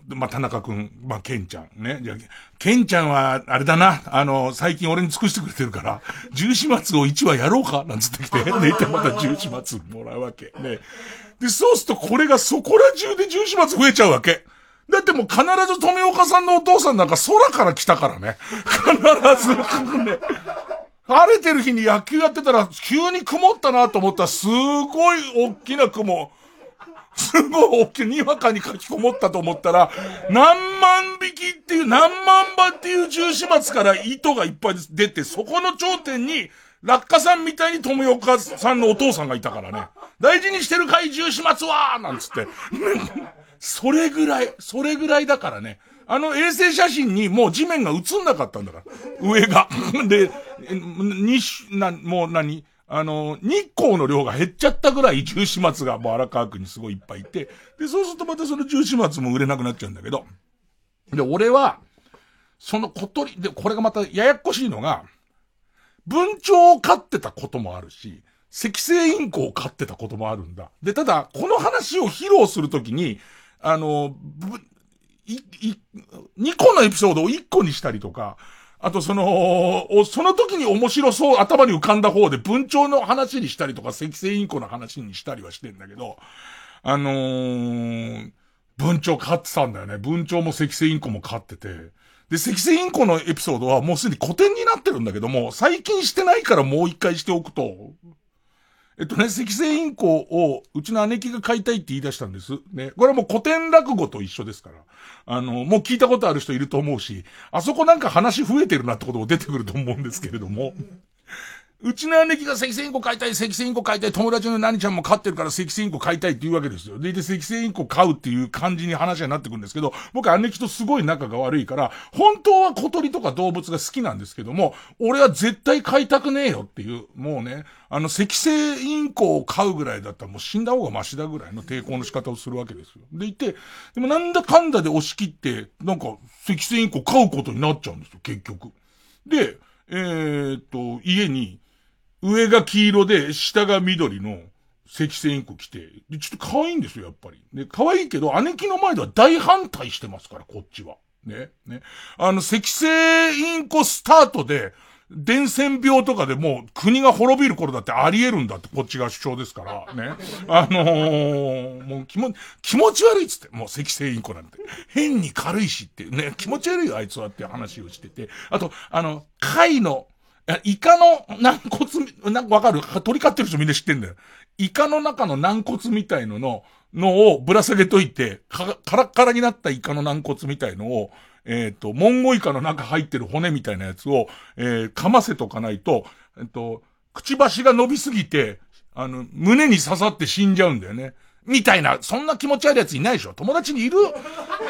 まあ、田中くん、まあ、ケンちゃんね。じゃあケンちゃんは、あれだな、あの、最近俺に尽くしてくれてるから、十四松を1話やろうかなんつってきて、で、また十四松もらうわけ。ね。で、そうするとこれがそこら中で十四松増えちゃうわけ。だってもう必ず富岡さんのお父さんなんか空から来たからね。必ず、ね。晴れてる日に野球やってたら急に曇ったなと思ったらすごい大きな雲。すごい大きい、にわかに書きこもったと思ったら、何万匹っていう、何万羽っていう十四松から糸がいっぱい出て、そこの頂点に、落下さんみたいに富岡さんのお父さんがいたからね。大事にしてるかい十四松はなんつって。それぐらい、それぐらいだからね。あの衛星写真にもう地面が映んなかったんだから。上が。(laughs) で、に、な、もう何？あの、日光の量が減っちゃったぐらい重始末がもう荒川区にすごいいっぱいいて、で、そうするとまたその重始末も売れなくなっちゃうんだけど、で、俺は、その小鳥、で、これがまたややこしいのが、文鳥を飼ってたこともあるし、赤星インコを飼ってたこともあるんだ。で、ただ、この話を披露するときに、あの、ぶい、い、2個のエピソードを1個にしたりとか、あとその、その時に面白そう頭に浮かんだ方で文鳥の話にしたりとか、赤星インコの話にしたりはしてんだけど、あのー、文鳥飼ってたんだよね。文鳥も赤星インコも飼ってて。で、赤星インコのエピソードはもうすでに古典になってるんだけども、最近してないからもう一回しておくと、えっとね、赤星インコを、うちの姉貴が飼いたいって言い出したんです。ね。これはもう古典落語と一緒ですから。あの、もう聞いたことある人いると思うし、あそこなんか話増えてるなってことも出てくると思うんですけれども。うちの姉貴が赤線インコ飼いたい、赤線インコ飼いたい、友達の何ちゃんも飼ってるから赤線インコ飼いたいって言うわけですよ。で、で、赤線インコ飼うっていう感じに話になってくるんですけど、僕姉貴とすごい仲が悪いから、本当は小鳥とか動物が好きなんですけども、俺は絶対飼いたくねえよっていう、もうね、あの、赤星インコを飼うぐらいだったらもう死んだ方がマシだぐらいの抵抗の仕方をするわけですよ。でいて、でもなんだかんだで押し切って、なんか、赤星インコ飼うことになっちゃうんですよ、結局。で、えー、っと、家に、上が黄色で、下が緑の赤星インコ来て、で、ちょっと可愛いんですよ、やっぱり。で、可愛いけど、姉貴の前では大反対してますから、こっちは。ね、ね。あの、赤星インコスタートで、伝染病とかでもう国が滅びる頃だってあり得るんだってこっちが主張ですから、ね。あのー、もう気も、気持ち悪いっつって、もう赤星インコなんて。変に軽いしってね、気持ち悪いよあいつはって話をしてて。あと、あの、貝の、イカの軟骨、なんかわかる？鳥飼ってる人みんな知ってんだよ。イカの中の軟骨みたいのの、のをぶら下げといて、か、カラッカラになったイカの軟骨みたいのを、えっ、ー、と、モンゴイカの中入ってる骨みたいなやつを、えー、噛ませとかないと、えっ、ー、と、くちばしが伸びすぎて、あの、胸に刺さって死んじゃうんだよね。みたいな、そんな気持ち悪いやついないでしょ。友達にいる？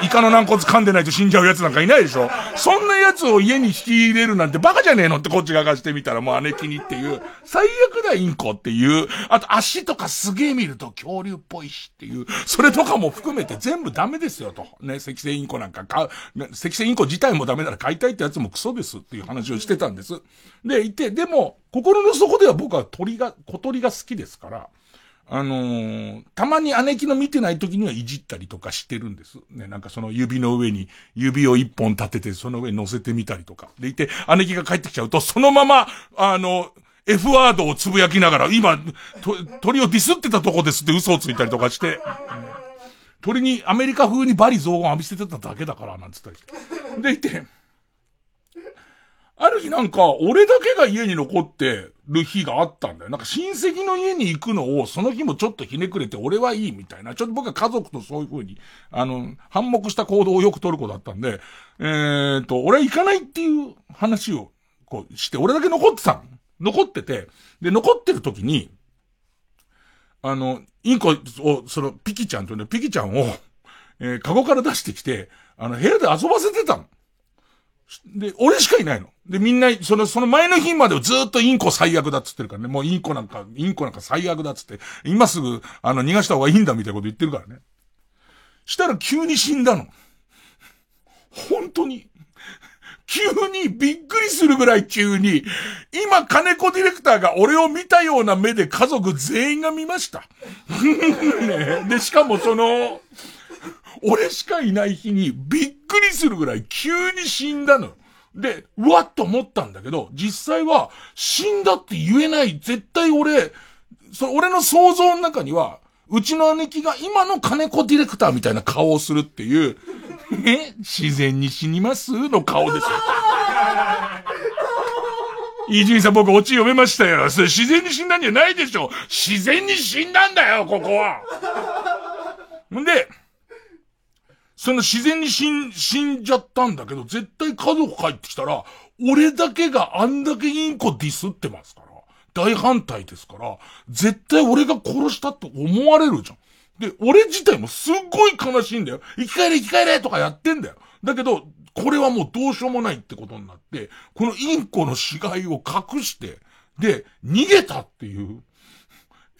イカの軟骨噛んでないと死んじゃうやつなんかいないでしょ。そんなやつを家に引き入れるなんてバカじゃねえのってこっちがかしてみたらもう姉貴にっていう、最悪だインコっていう、あと足とかすげえ見ると恐竜っぽいしっていう、それとかも含めて全部ダメですよと。ね、赤星インコなんか。買う、赤星インコ自体もダメなら買いたいってやつもクソですっていう話をしてたんです。で、いて、でも、心の底では僕は鳥が、小鳥が好きですから、あのー、たまに姉貴の見てない時にはいじったりとかしてるんです。ね、なんかその指の上に指を一本立ててその上に乗せてみたりとか。でいて、姉貴が帰ってきちゃうと、そのまま、あの、F ワードをつぶやきながら、今、鳥をディスってたとこですって嘘をついたりとかして、鳥にアメリカ風にバリ雑言浴びせてただけだから、なんつったりして。でいて、ある日なんか、俺だけが家に残ってる日があったんだよ。なんか親戚の家に行くのを、その日もちょっとひねくれて、俺はいいみたいな。ちょっと僕は家族とそういう風に、あの、反目した行動をよく取る子だったんで、えーと、俺は行かないっていう話を、こうして、俺だけ残ってたの。残ってて、で、残ってる時に、あの、インコを、その、ピキちゃんというね、ピキちゃんを、えー、カゴから出してきて、あの、部屋で遊ばせてたの。で、俺しかいないの。で、みんな、その、その前の日までずっとインコ最悪だっつってるからね。もうインコなんか、インコなんか最悪だっつって、今すぐ、あの、逃がした方がいいんだみたいなこと言ってるからね。したら急に死んだの。本当に。急にびっくりするぐらい急に、今金子ディレクターが俺を見たような目で家族全員が見ました。(laughs) ね、で、しかもその、俺しかいない日にびっくりするぐらい急に死んだの。で、うわっと思ったんだけど、実際は死んだって言えない。絶対俺、そ俺の想像の中には、うちの姉貴が今の金子ディレクターみたいな顔をするっていう、(laughs) え？自然に死にます？の顔ですよ。(laughs) 伊集院さん僕オチ読めましたよ。それ自然に死んだんじゃないでしょ。自然に死んだんだよ、ここは。んで、その自然に死ん、死んじゃったんだけど、絶対家族帰ってきたら、俺だけがあんだけインコディスってますから、大反対ですから、絶対俺が殺したって思われるじゃん。で、俺自体もすっごい悲しいんだよ。生き返れ生き返れとかやってんだよ。だけど、これはもうどうしようもないってことになって、このインコの死骸を隠して、で、逃げたっていう、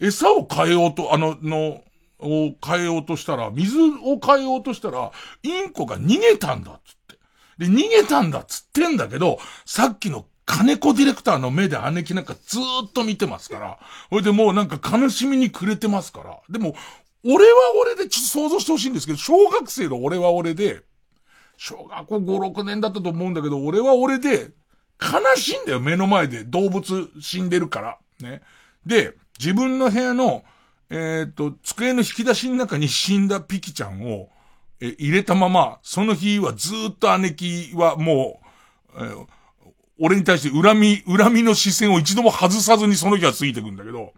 餌を変えようと、あの、の、を変えようとしたら、水を変えようとしたら、インコが逃げたんだっつって。で、逃げたんだっつってんだけど、さっきの金子ディレクターの目で姉貴なんかずーっと見てますから、ほいでもうなんか悲しみに暮れてますから、でも、俺は俺でちょっと想像してほしいんですけど、小学生の俺は俺で、小学校5、6年だったと思うんだけど、俺は俺で、悲しいんだよ、目の前で動物死んでるから。ね。で、自分の部屋のえっ、と、机の引き出しの中に死んだピキちゃんを、え入れたまま、その日はずっと姉貴はもう、えー、俺に対して恨み、恨みの視線を一度も外さずにその日は過ぎてくんだけど、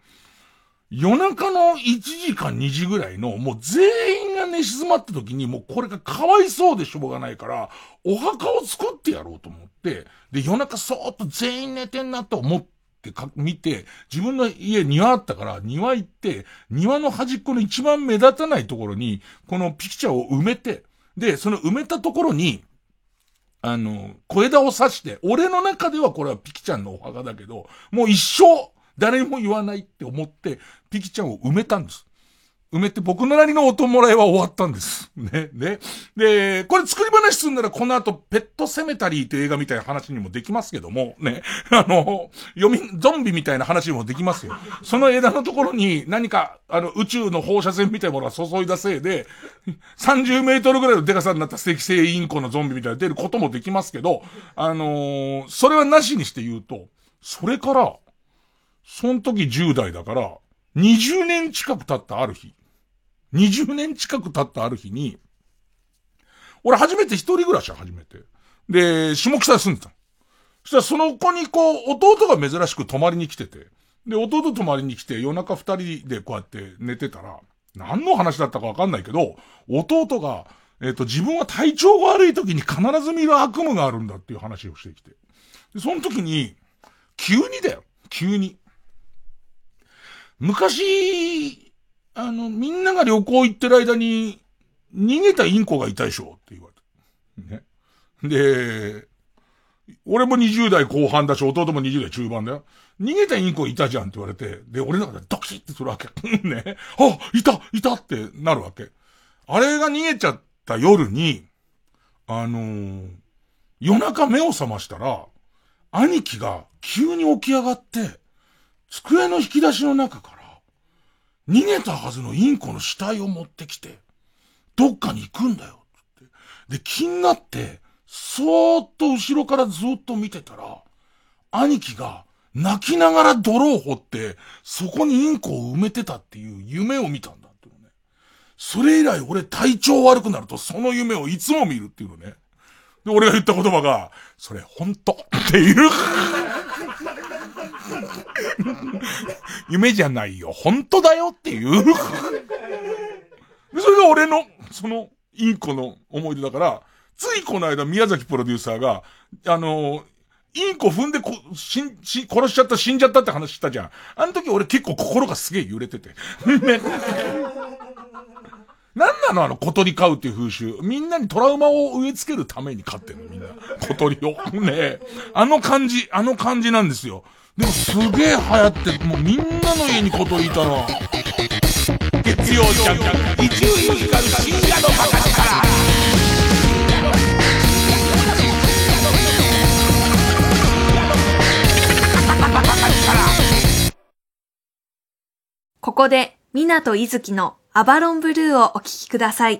夜中の1時か2時ぐらいの、もう全員が寝静まった時に、もうこれがかわいそうでしょうがないから、お墓を作ってやろうと思って、で、夜中そーっと全員寝てんなと思ってってか見て、自分の家庭あったから、庭行って、庭の端っこの一番目立たないところに、このピクチャーを埋めて、で、その埋めたところに、あの、小枝を刺して、俺の中ではこれはピキちゃんのお墓だけど、もう一生誰も言わないって思って、ピキちゃんを埋めたんです。埋めて僕のなりのお弔いは終わったんです。ね、ね。で、これ作り話すんならこの後、ペットセメタリーっていう映画みたいな話にもできますけども、ね。(laughs) あの、読み、ゾンビみたいな話にもできますよ。その枝のところに何か、あの、宇宙の放射線みたいなものが注いだせいで、30メートルぐらいのデカさになった赤星インコのゾンビみたいな出ることもできますけど、あのーそれはなしにして言うと、それから、その時10代だから、20年近く経ったある日、20年近く経ったある日に、俺初めて一人暮らし始めて、で、下北に住んでた。そしたらその子にこう、弟が珍しく泊まりに来てて、で、弟泊まりに来て夜中二人でこうやって寝てたら、何の話だったかわかんないけど、弟が、えっ、と、自分は体調が悪い時に必ず見る悪夢があるんだっていう話をしてきて。で、その時に、急にだよ。急に。昔、あの、みんなが旅行行ってる間に、逃げたインコがいたでしょって言われて。ね。で、俺も20代後半だし、弟も20代中盤だよ。逃げたインコいたじゃんって言われて、で、俺の中でドキッてするわけ。(laughs) ね。あ、いたいたってなるわけ。あれが逃げちゃった夜に、あのー夜中目を覚ましたら、兄貴が急に起き上がって、机の引き出しの中から、逃げたはずのインコの死体を持ってきて、どっかに行くんだよ、つって。で、気になって、そーっと後ろからずっと見てたら、兄貴が泣きながら泥を掘って、そこにインコを埋めてたっていう夢を見たんだってね。それ以来俺体調悪くなるとその夢をいつも見るっていうのね。で、俺が言った言葉が、それ本当っていう。(laughs) (laughs) 夢じゃないよ。本当だよっていう。(laughs) それが俺の、その、インコの思い出だから、ついこの間宮崎プロデューサーが、あのインコ踏んでこ、死ん、死、殺しちゃった、死んじゃったって話したじゃん。あの時俺結構心がすげえ揺れてて。ね。(laughs) なんなのあの小鳥飼うっていう風習。みんなにトラウマを植え付けるために飼ってんのみんな。小鳥を。ね。あの感じ、あの感じなんですよ。でもすげえ流行って、もうみんなの家に小鳥いたな。月曜ジャンク、一流ミュージカル深夜のバカ力。(laughs) ここで、ミナとイズキのアバロンブルーをお聴きください。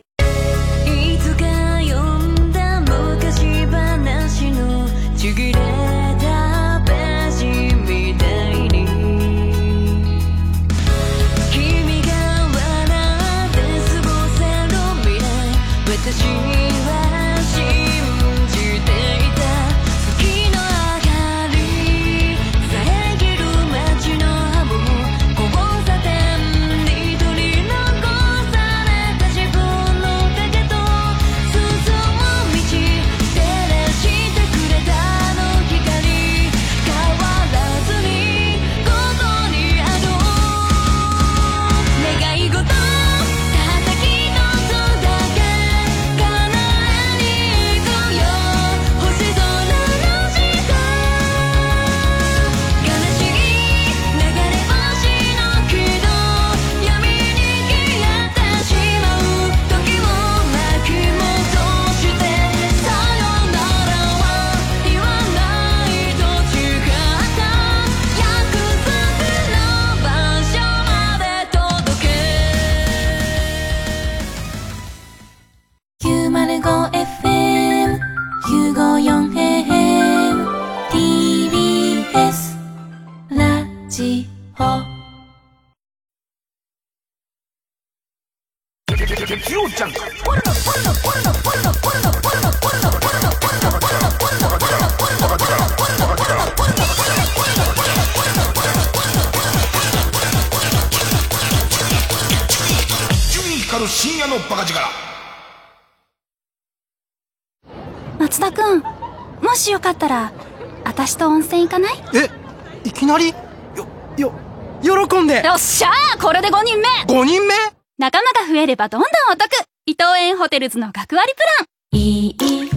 ればどんどんお得伊藤園ホテルズの学割プランいい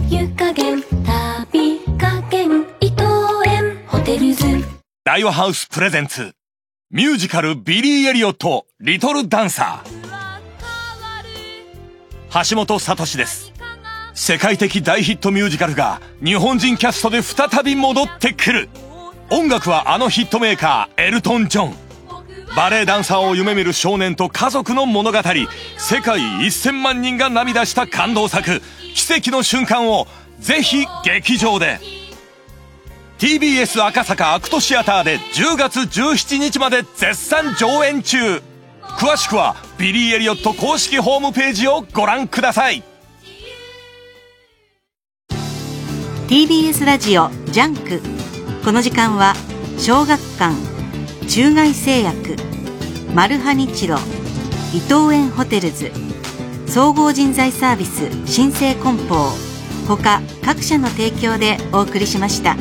湯加減旅加減伊藤園ホテルズ大和ハウスプレゼンツ。ミュージカルビリー・エリオット、リトル・ダンサー。橋本聡です。世界的大ヒットミュージカルが日本人キャストで再び戻ってくる。音楽はあのヒットメーカー、エルトン・ジョン。バレエダンサーを夢見る少年と家族の物語。世界1000万人が涙した感動作、奇跡の瞬間をぜひ劇場で。TBS 赤坂アクトシアターで10月17日まで絶賛上演中。詳しくはビリー・エリオット公式ホームページをご覧ください。TBS ラジオジャンク。この時間は小学館。中外製薬マルハニチロ伊藤園ホテルズ総合人材サービス新生梱包他各社の提供でお送りしました。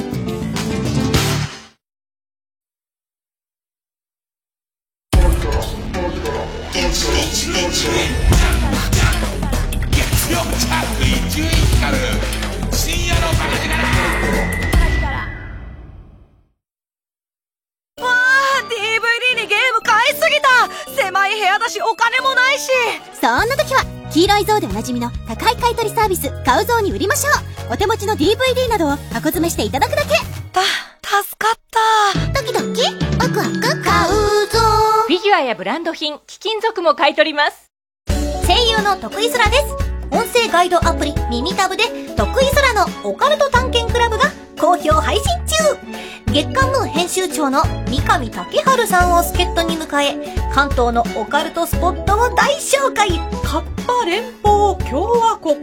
の高い買取サービス買う像に売りましょう。お手持ちの DVD などを箱詰めしていただくだけ。た助かった。ドキドキ。ワクワク。買うぞフィギュアやブランド品貴金属も買い取ります。声優の徳井空です音声ガイドアプリ耳タブで徳井空のオカルト探検クラブが好評配信中。月刊ムー編集長の三上竹春さんを助っ人に迎え関東のオカルトスポットを大紹介。カッパ連邦共和国。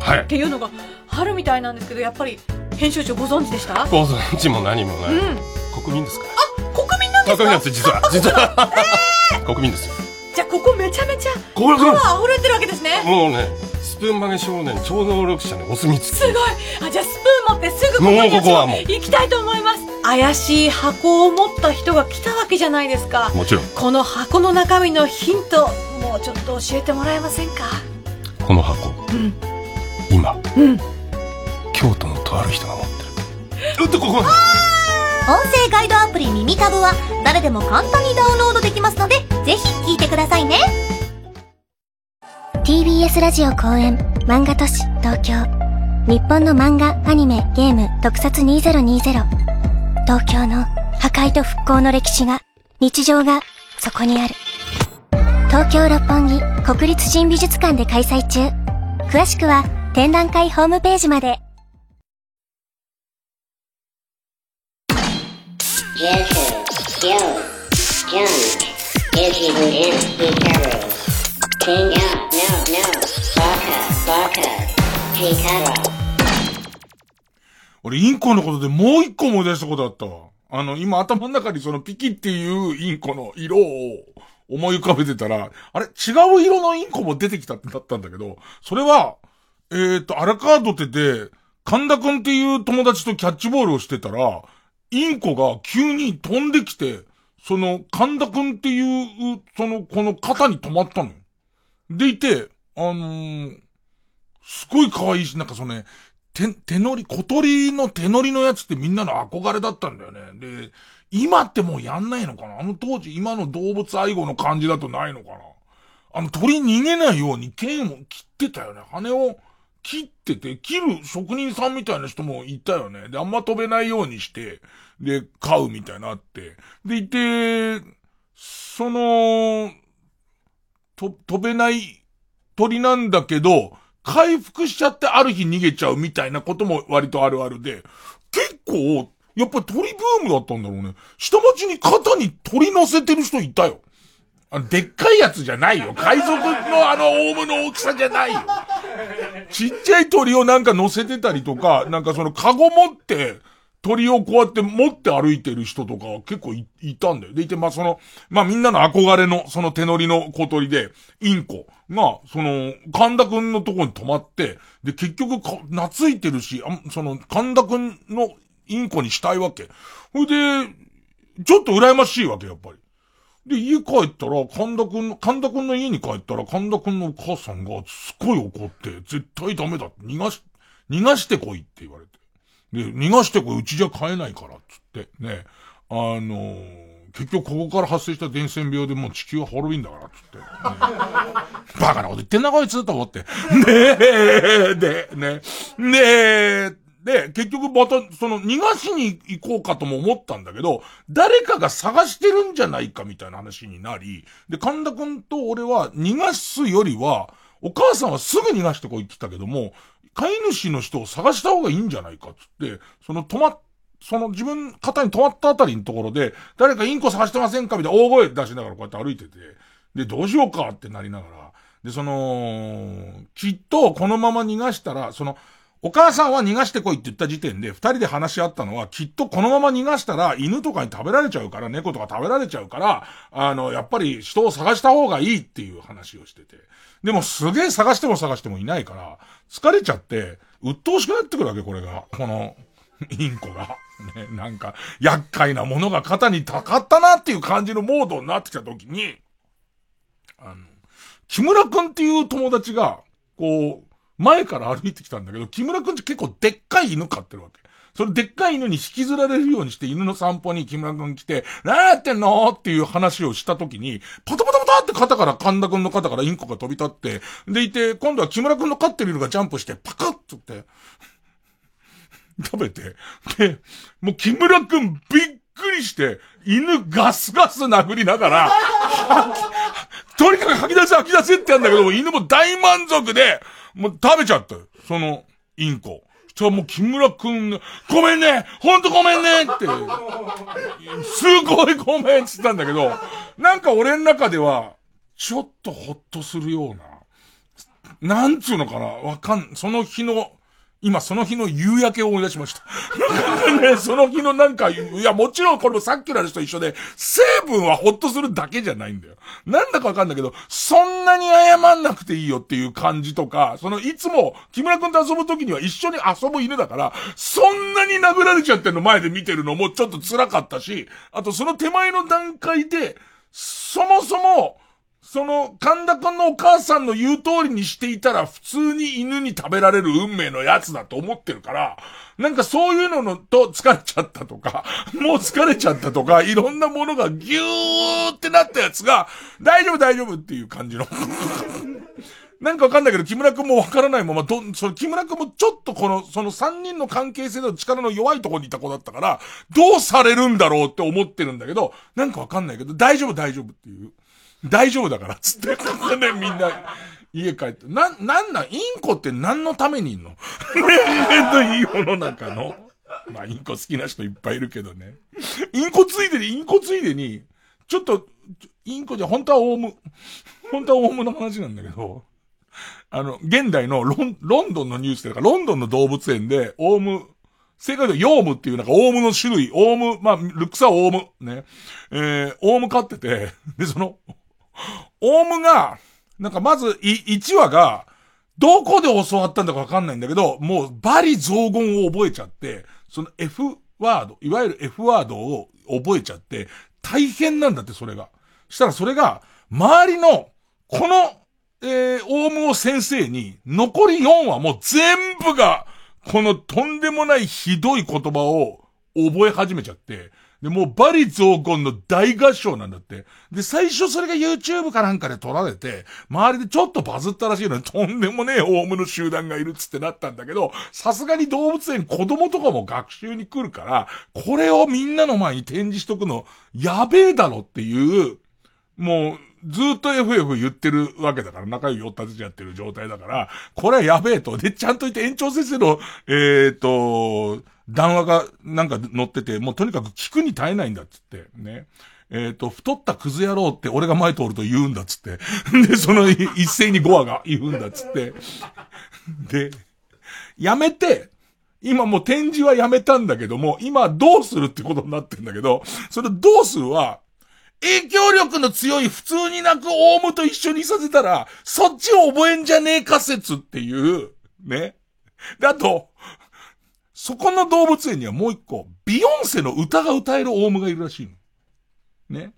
はい。っていうのがあるみたいなんですけどやっぱり編集長ご存知でした？ご存知も何もない、うん。国民ですか国民なんですか？国民です実は。実は、(laughs) 国民ですよ。じゃあここめちゃめちゃここパワー溢れてるわけですね。もうねスプーン曲げ少年超能力者のお墨付き。すごい。あじゃあスプーン持ってすぐここにここはもう。行きたいと思います。怪しい箱を持った人が来たわけじゃないですか。もちろん。この箱の中身のヒントもうちょっと教えてもらえませんか？この箱。うん。今。うん。京都のとある人が持ってる。うっとここ音声ガイドアプリ耳タブは誰でも簡単にダウンロードできますのでぜひ聞いてくださいね TBS ラジオ公演漫画都市東京。日本の漫画アニメゲーム特撮2020東京の破壊と復興の歴史が日常がそこにある。東京六本木国立新美術館で開催中。詳しくは展覧会ホームページまで。Skill, junk, Izzy Budinsky 俺、インコのことでもう一個思い出したことあったわ。あの、今頭の中にそのピキっていうインコの色を思い浮かべてたら、あれ違う色のインコも出てきたってなったんだけど、それは、えっ、と、アラカードテで、神田くんっていう友達とキャッチボールをしてたら、インコが急に飛んできて、その、神田くんっていう、その、この肩に止まったのよ。でいて、あのーすごい可愛いし、なんかそのね、手、手乗り、小鳥の手乗りのやつってみんなの憧れだったんだよね。で、今ってもうやんないのかな？あの当時、今の動物愛護の感じだとないのかな？あの鳥逃げないように剣を切ってたよね。羽を切ってて、切る職人さんみたいな人もいたよね。で、あんま飛べないようにして、で、飼うみたいなって。で、いて、その、と、飛べない鳥なんだけど、回復しちゃってある日逃げちゃうみたいなことも割とあるあるで、結構、やっぱり鳥ブームだったんだろうね。下町に肩に鳥乗せてる人いたよ。あ、でっかいやつじゃないよ。海賊のあの、オウムの大きさじゃないよ。ちっちゃい鳥をなんか乗せてたりとか、なんかそのカゴ持って、鳥をこうやって持って歩いてる人とか結構いたんだよ。でいて、まあその、まあみんなの憧れのその手乗りの小鳥で、インコが、その、神田くんのとこに止まって、で結局懐いてるし、あその、神田くんのインコにしたいわけ。ほいで、ちょっと羨ましいわけ、やっぱり。で、家帰ったら、神田くん、神田くんの家に帰ったら、神田くんのお母さんがすっごい怒って、絶対ダメだ。逃がし、逃がしてこいって言われて。で、逃がしてこい、うちじゃ買えないから、つって、ね。あのー結局ここから発生した伝染病でもう地球は滅びんだから、つって。(laughs) バカなこと言ってんなこいつと思って。ねえ、で、ね、ねえ、で、結局また、その、逃がしに行こうかとも思ったんだけど、誰かが探してるんじゃないかみたいな話になり、で、神田くんと俺は逃がすよりは、お母さんはすぐ逃がしてこいって言ったけども、飼い主の人を探した方がいいんじゃないかっつって、その止まっ、その自分、肩に止まったあたりのところで、誰かインコ探してませんか？みたいな大声出しながらこうやって歩いてて、で、どうしようか？ってなりながら、で、その、きっとこのまま逃がしたら、その、お母さんは逃がしてこいって言った時点で、二人で話し合ったのは、きっとこのまま逃がしたら、犬とかに食べられちゃうから、猫とか食べられちゃうから、あの、やっぱり人を探した方がいいっていう話をしてて。でもすげえ探しても探してもいないから、疲れちゃって、鬱陶しくなってくるわけ、これが。この、インコが。(laughs) ね、なんか、厄介なものが肩にたかったなっていう感じのモードになってきた時に、あの、木村くんっていう友達が、こう、前から歩いてきたんだけど、木村くんって結構でっかい犬飼ってるわけ。そのでっかい犬に引きずられるようにして犬の散歩に木村くん来て、何やってんの？っていう話をした時に、パタパタパタって肩から神田くんの肩からインコが飛び立って、でいて、今度は木村くんの飼ってる犬がジャンプして、パカッとって、食べて、で、もう木村くんびっくりして、犬ガスガス殴りながら、(laughs) とにかく吐き出せ吐き出せってやんだけど、犬も大満足で、もう食べちゃったよ。その、インコ。じゃあもう木村くんが、ごめんねほんとごめんねって、すごいごめんって言ったんだけど、なんか俺の中では、ちょっとほっとするような、なんつうのかなわかん、その日の、今その日の夕焼けを思い出しました。(laughs) ね、その日のなんか、いやもちろんこれもさっきの話と一緒で、成分はほっとするだけじゃないんだよ。なんだかわかんないけど、そんなに謝んなくていいよっていう感じとか、そのいつも木村くんと遊ぶ時には一緒に遊ぶ犬だから、そんなに殴られちゃってるの前で見てるのもちょっと辛かったし、あとその手前の段階で、そもそも、その、神田くんのお母さんの言う通りにしていたら、普通に犬に食べられる運命のやつだと思ってるから、なんかそういうののと疲れちゃったとか、(laughs) もう疲れちゃったとか、いろんなものがギューってなったやつが、大丈夫大丈夫っていう感じの。(laughs) なんかわかんないけど、木村くんもわからないまま、ど、その木村くんもちょっとこの、その三人の関係性の力の弱いところにいた子だったから、どうされるんだろうって思ってるんだけど、なんかわかんないけど、大丈夫大丈夫っていう。大丈夫だから、つって。ね、みんな、家帰って。な、なんなん、インコって何のためにいんの？ね、いい世の中の？まあ、インコ好きな人いっぱいいるけどね。インコついでに、インコついでに、ちょっと、インコじゃ、本当はオウム。本当はオウムの話なんだけど、あの、現代のロン、ロンドンのニュースで、ロンドンの動物園で、オウム、正解でヨウムっていうなんかオウムの種類、オウム、まあ、ルックサオウム、ね。えー、オウム飼ってて、で、その、オウムが、なんかまず、い、1話が、どこで教わったんだかわかんないんだけど、もう、バリ雑言を覚えちゃって、その F ワード、いわゆる F ワードを覚えちゃって、大変なんだって、それが。したらそれが、周りの、この、えー、オウムを先生に、残り4話もう全部が、このとんでもないひどい言葉を覚え始めちゃって、で、もうバリ増言の大合唱なんだって。で、最初それが YouTube かなんかで撮られて、周りでちょっとバズったらしいのに、とんでもねえオウムの集団がいるっつってなったんだけど、さすがに動物園子供とかも学習に来るから、これをみんなの前に展示しとくの、やべえだろっていう、もう、ずっと FF 言ってるわけだから、仲良いおったちやってる状態だから、これはやべえと。で、ちゃんと言って園長先生の、えっ、と、談話がなんか載ってて、もうとにかく聞くに耐えないんだっつって、ね。えっ、と、太ったクズ野郎って俺が前通ると言うんだっつって。(laughs) で、その一斉に5話が言うんだっつって。で、やめて、今もう展示はやめたんだけども、今どうするってことになってんだけど、それどうするは、影響力の強い普通に泣くオウムと一緒にさせたら、そっちを覚えんじゃねえ仮説っていう、ね。で、あと、そこの動物園にはもう一個、ビヨンセの歌が歌えるオウムがいるらしいの。ね。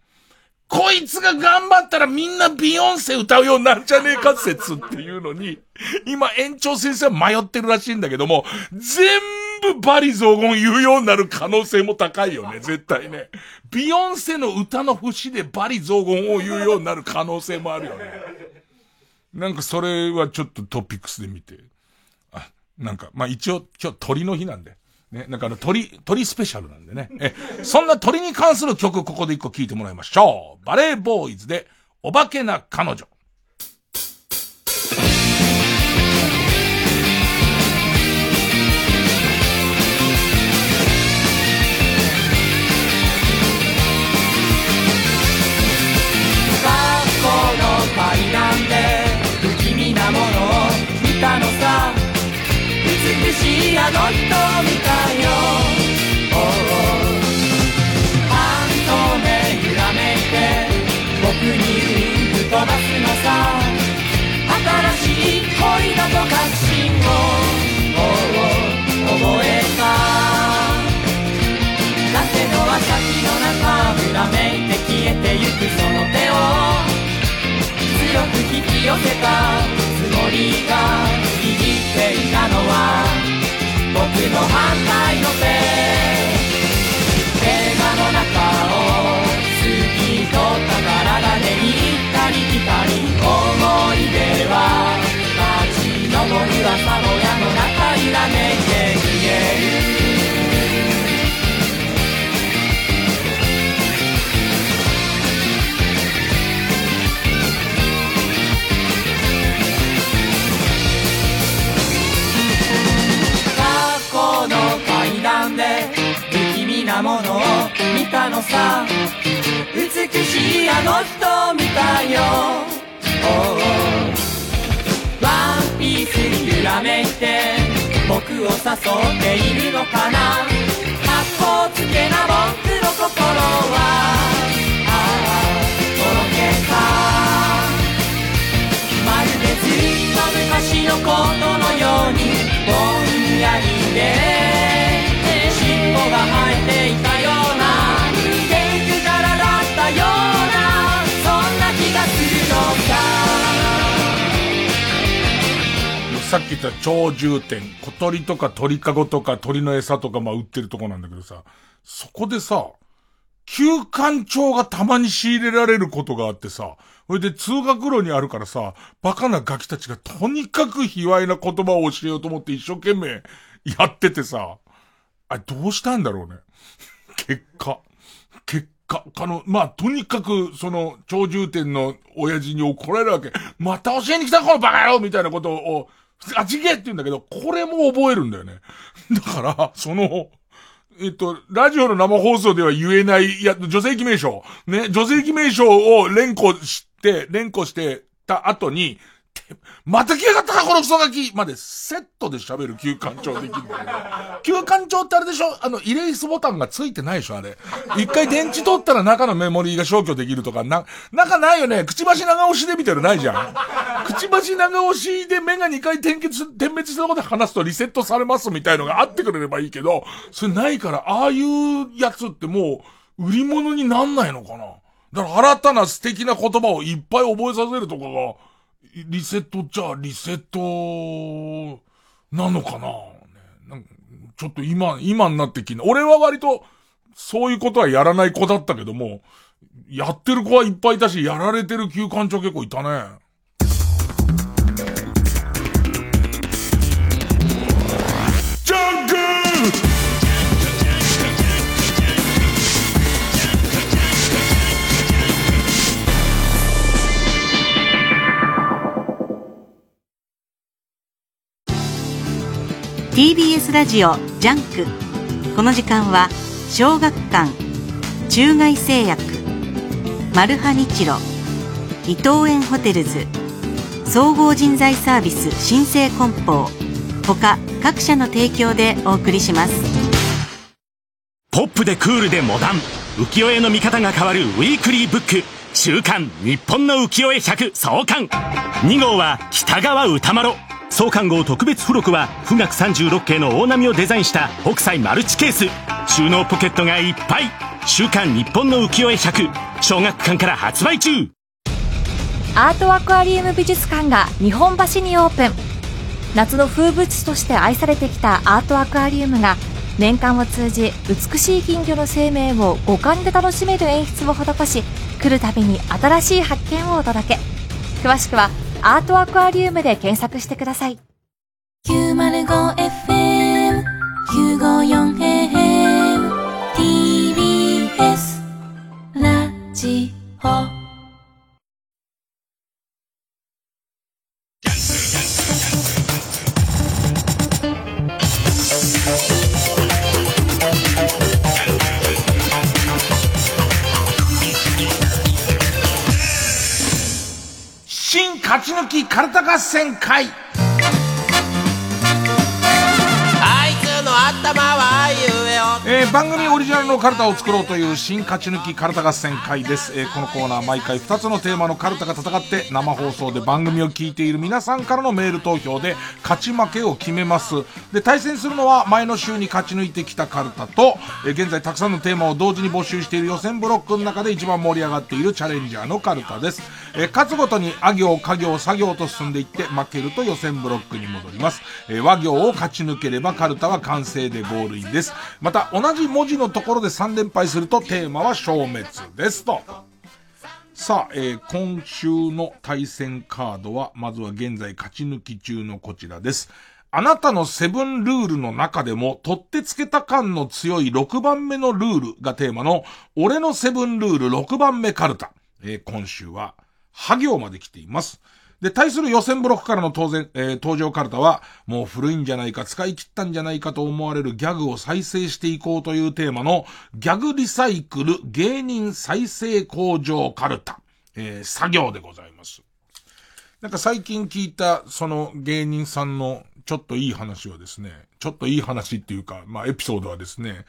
こいつが頑張ったらみんなビヨンセ歌うようになるんじゃねえか説っていうのに、今園長先生は迷ってるらしいんだけども、全部バリ雑言言うようになる可能性も高いよね、絶対ね。ビヨンセの歌の節でバリ雑言を言うようになる可能性もあるよね。なんかそれはちょっとトピックスで見て。あ、なんか、まあ、一応今日鳥の日なんで。ね、なんかあの鳥、鳥スペシャルなんでね。え、そんな鳥に関する曲ここで一個聴いてもらいましょう。バレーボーイズで、お化けな彼女。の階段で不気味なものを見たのさ。美しいあの人を見たよ、おう半透明揺らめいて僕にウインク飛ばすのさ。新しい恋だと確信を、おうおう覚えた。風の朝日の中裏めいて消えてゆくその手を。強く引き寄せた。つもりが握っていたのは僕の反対の手。映画の中を透き通った体で行ったり来たり。思い出は立ち上る朝の矢の中揺らめいてなものを見たのさ。美しいあの人を見たよ、おうおう。ワンピースに揺らめいて僕を誘っているのかな。格好つけな僕の心は。ああとろけた。まるでずっと昔のことのようにぼんやりでさっき言った鳥獣店、小鳥とか鳥かごとか鳥の餌とかまあ売ってるとこなんだけどさ、そこでさ、休館長がたまに仕入れられることがあってさ、それで通学路にあるからさ、バカなガキたちがとにかく卑猥な言葉を教えようと思って一生懸命 (laughs) やっててさ、あどうしたんだろうね。結果。結果、あの、まあ、とにかく、その、鳥獣店の親父に怒られるわけ。また教えに来たこのバカ野郎みたいなことを、あちげえって言うんだけど、これも覚えるんだよね。だから、その、えっと、ラジオの生放送では言えない、いや、女性記名称。ね、女性記名称を連呼して、連呼してた後に、また来やがったか、このクソガキまでセットで喋る休館長できるんだよ。休館長ってあれでしょ？あの、イレイスボタンがついてないでしょあれ。一回電池取ったら中のメモリーが消去できるとか、な、中ないよね。くちばし長押しで見てるないじゃん。くちばし長押しで目が2回点結、点滅したとで話すとリセットされますみたいのがあってくれればいいけど、それないから、ああいうやつってもう、売り物になんないのかな？だから新たな素敵な言葉をいっぱい覚えさせるとかが、リセットじゃあリセット、なのかな、ね、なんかちょっと今、今になってきな。俺は割と、そういうことはやらない子だったけども、やってる子はいっぱいいたし、やられてる休館長結構いたね。TBS ラジオジャンク。この時間は小学館中外製薬マルハニチロ伊藤園ホテルズ総合人材サービス新生梱包他各社の提供でお送りします。ポップでクールでモダン浮世絵の見方が変わるウィークリーブック週刊日本の浮世絵100創刊。2号は北川歌丸創刊号特別付録は富岳36景の大波をデザインした北斎マルチケース。収納ポケットがいっぱい。週刊日本の浮世絵100小学館から発売中。アートアクアリウム美術館が日本橋にオープン。夏の風物詩として愛されてきたアートアクアリウムが年間を通じ美しい金魚の生命を五感で楽しめる演出を施し来るたびに新しい発見をお届け。詳しくはアートアクアリウムで検索してください。905FM954AM TBS ラジオ。勝ち抜きカルタ合戦会。えよえー番組オリジナルのカルタを作ろうという新勝ち抜きカルタ合戦会です、えーこのコーナー毎回2つのテーマのカルタが戦って生放送で番組を聞いている皆さんからのメール投票で勝ち負けを決めます。で対戦するのは前の週に勝ち抜いてきたカルタと、えー現在たくさんのテーマを同時に募集している予選ブロックの中で一番盛り上がっているチャレンジャーのカルタです、えー勝つごとにあ行家行作業と進んでいって負けると予選ブロックに戻ります、え和行を勝ち抜ければカルタは完成。でゴールインですまた同じ文字のところで3連敗するとテーマは消滅ですとさあ、えー今週の対戦カードは、まずは現在勝ち抜き中のこちらです。あなたのセブンルールの中でも、取ってつけた感の強い6番目のルールがテーマの、俺のセブンルール6番目カルタ。えー今週は、ハ行まで来ています。で、対する予選ブロックからの当然、えー登場カルタは、もう古いんじゃないか、使い切ったんじゃないかと思われるギャグを再生していこうというテーマの、ギャグリサイクル芸人再生工場カルタ。えー作業でございます。なんか最近聞いた、その芸人さんのちょっといい話はですね、ちょっといい話っていうか、まあエピソードはですね、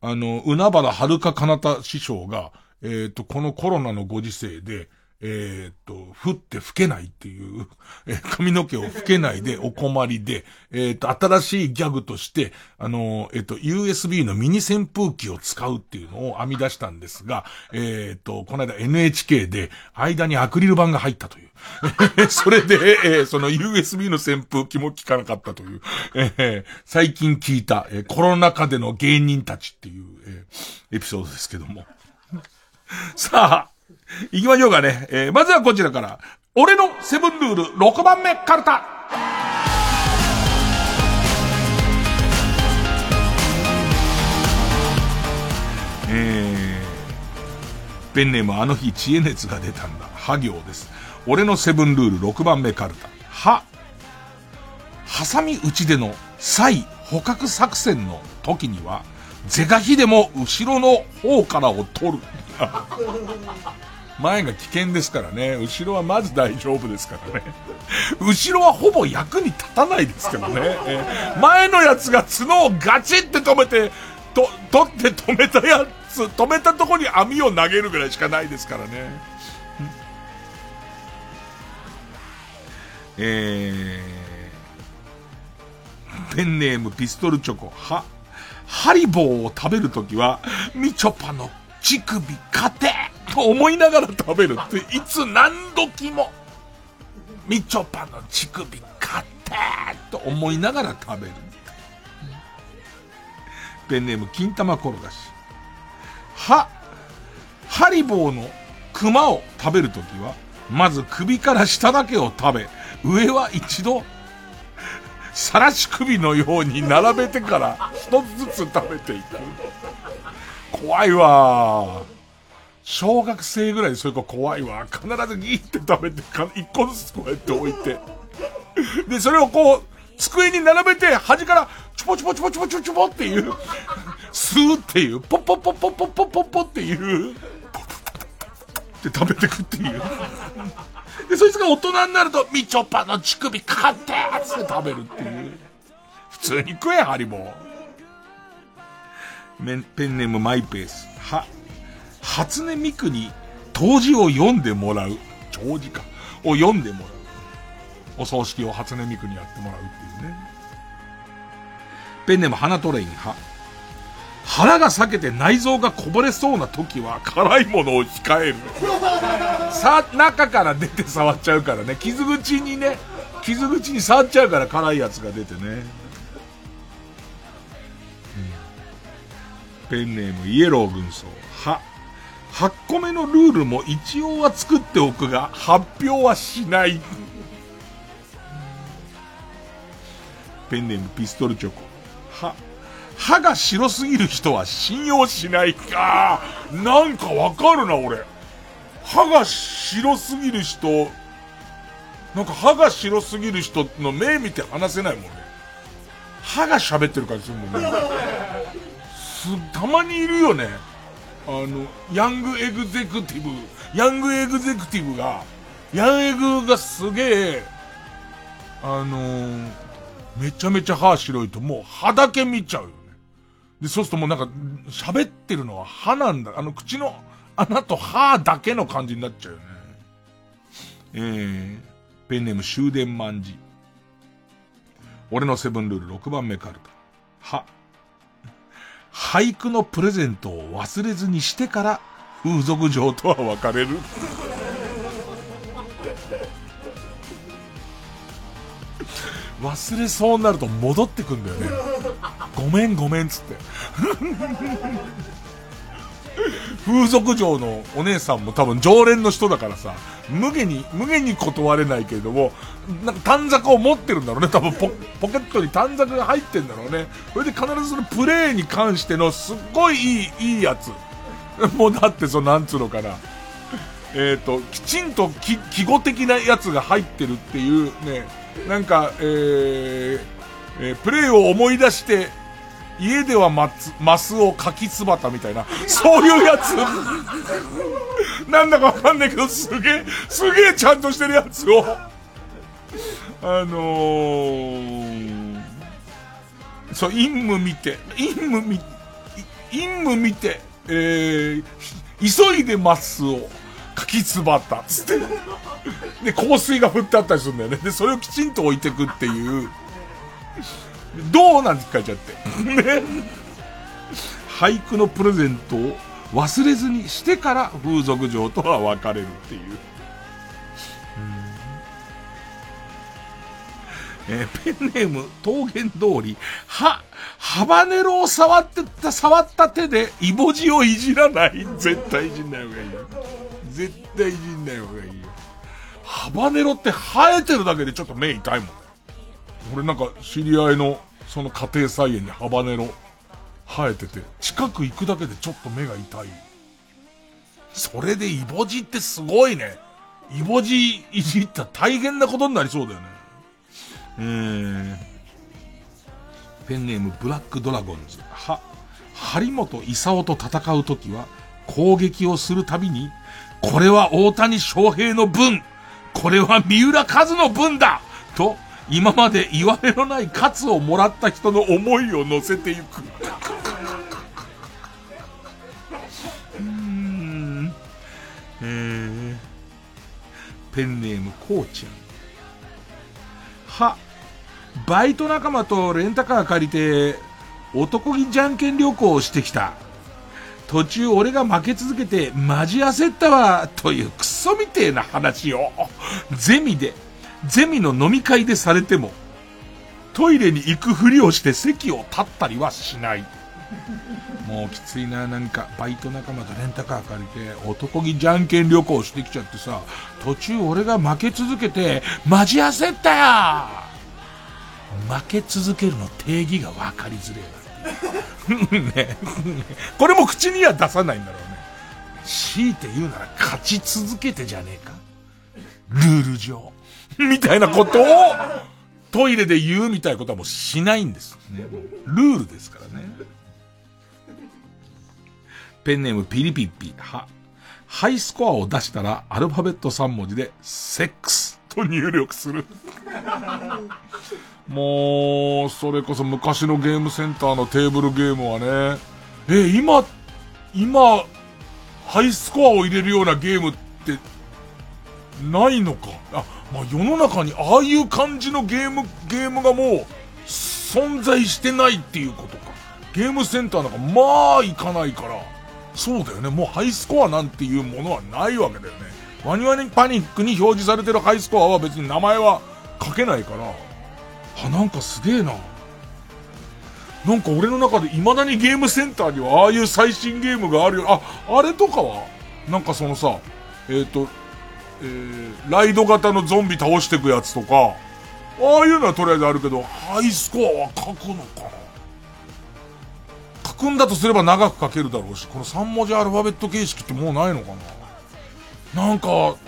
あの、海原遥か彼方師匠が、えっ、と、このコロナのご時世で、えっ、と、降って吹けないっていう、(laughs) えー髪の毛を吹けないで (laughs) お困りで、えっ、と、新しいギャグとして、あの、えっ、と、USB のミニ扇風機を使うっていうのを編み出したんですが、えっ、と、この間 NHK で間にアクリル板が入ったという。(laughs) それで、えーその USB の扇風機も効かなかったという、えー最近聞いた、えーコロナ禍での芸人たちっていう、えーエピソードですけども。さあ、行きましょうかね。えーまずはこちらから。俺のセブンルール6番目カルタ。えー、ペンネームあの日知恵熱が出たんだ。は行です。俺のセブンルール6番目カルタ。は、ハサミ打ちでの再捕獲作戦の時には、是が非でも後ろの方からを取る。前が危険ですからね。後ろはまず大丈夫ですからね。後ろはほぼ役に立たないですからね。前のやつが角をガチって止めて、と、取って止めたやつ、止めたとこに網を投げるぐらいしかないですからね。えー、ペンネームピストルチョコ、は、ハリボーを食べるときは、みちょぱの乳首勝てと思いながら食べるって、いつ何時も、みちょぱの乳首勝てと思いながら食べる。ペンネーム金玉転がし。は、ハリボーの熊を食べるときは、まず首から下だけを食べ、上は一度、さらし首のように並べてから一つずつ食べていた。怖いわ小学生ぐらいそういう子怖いわ。必ずギーって食べて、一個ずつこうやって置いて。で、それをこう、机に並べて、端から、チュポチュポチュポチュポチュポチュポっていう、スーっていう、ポッポッポッポッポッポッポッポっていう、ポッポッポッポッって食べてくっていう。で、そいつが大人になると、みちょぱの乳首買ってーっつって食べるっていう。普通に食え、ハリボー。ペンネームマイペース。は、初音ミクに、当時を読んでもらう。長時間を読んでもらう。お葬式を初音ミクにやってもらうっていうね。ペンネーム花トレインは。腹が裂けて内臓がこぼれそうな時は辛いものを控える。さ、中から出て触っちゃうからね。傷口にね、傷口に触っちゃうから辛いやつが出てね。ペンネームイエロー軍曹。は、8個目のルールも一応は作っておくが、発表はしない。ペンネームピストルチョコ。は、歯が白すぎる人は信用しないか。なんかわかるな、俺。歯が白すぎる人、なんか歯が白すぎる人の目見て話せないもんね。歯が喋ってる感じするもんね。す、たまにいるよね。あの、ヤングエグゼクティブ、ヤングエグゼクティブが、ヤンエグがすげえ、あのー、めちゃめちゃ歯白いともう歯だけ見ちゃうよ。で、そうするともうなんか、喋ってるのは歯なんだ。あの口の穴と歯だけの感じになっちゃうよね。えー、ペンネーム終電万事。俺のセブンルール6番目カルタ。は。俳句のプレゼントを忘れずにしてから風俗嬢とは別れる。忘れそうになると戻ってくんだよね。ごめんごめんっつって。風俗嬢のお姉さんも多分常連の人だからさ、無下に、無下に断れないけれども、なんか短冊を持ってるんだろうね。多分ポポケットに短冊が入ってんだろうね。それで必ずそのプレイに関してのすっごいいい、いいやつ。もうだってそのなんつうのかな。えっ、ー、と、きちんと記記号的なやつが入ってるっていうね、なんか、えー、えー、プレイを思い出して、家ではマツ、マスを柿つばたみたいな、そういうやつ。(laughs) なんだかわかんないけど、すげえ、すげえちゃんとしてるやつを、あのー、そう、陰夢見て、陰夢見、陰夢見て、えー、急いでマスを、柿つばた、つって。で、香水が振ってあったりするんだよね。で、それをきちんと置いてくっていう。どうなんて書いちゃって。ね。俳句のプレゼントを忘れずにしてから風俗嬢とは別れるっていう。えー、ペンネーム、桃源通り、は、ハバネロを触ってた、触った手で、イボジをいじらない。絶対いじんない方がいい。絶対いじんない方がいいよ。ハバネロって生えてるだけでちょっと目痛いもんね。俺なんか知り合いのその家庭菜園にハバネロ生えてて、近く行くだけでちょっと目が痛い。それでイボジってすごいね。イボジいじったら大変なことになりそうだよね。えー、ペンネームブラックドラゴンズ。は、張本勲と戦うときは攻撃をするたびに、これは大谷翔平の分これは三浦和の分だと、今まで言われのない喝をもらった人の思いを乗せていく。うん。えー、ペンネームこうちゃん。は、バイト仲間とレンタカー借りて、男気じゃんけん旅行をしてきた。途中俺が負け続けてマジ焦ったわ、というクソみてえな話を、ゼミで、ゼミの飲み会でされても、トイレに行くふりをして席を立ったりはしない。もうきついな、なんか、バイト仲間とレンタカー借りて、男気じゃんけん旅行してきちゃってさ、途中俺が負け続けて、マジ焦ったよ負け続けるの定義が分かりづれえな。(laughs) ね。これも口には出さないんだろうね。強いて言うなら勝ち続けてじゃねえかルール上。みたいなことを、トイレで言うみたいなことはもうしないんです。ね、ルールですからね。ペンネームピリピッピ。は、ハイスコアを出したらアルファベット3文字で、セックスと入力する。もう、それこそ昔のゲームセンターのテーブルゲームはね、え、今、今、ハイスコアを入れるようなゲームって、ないのか？あ、まあ、世の中にああいう感じのゲーム、ゲームがもう、存在してないっていうことか。ゲームセンターなんかまあ行かないから、そうだよね。もうハイスコアなんていうものはないわけだよね。ワニワニパニックに表示されてるハイスコアは別に名前は書けないから、あ、なんかすげえな。なんか俺の中で未だにゲームセンターにはああいう最新ゲームがあるよ。あ、あれとかはなんかそのさ、えっ、と、えー、ライド型のゾンビ倒してくやつとか、ああいうのはとりあえずあるけど、ハイスコアは書くのかな書くんだとすれば長く書けるだろうし、この3文字アルファベット形式ってもうないのかななんか、こ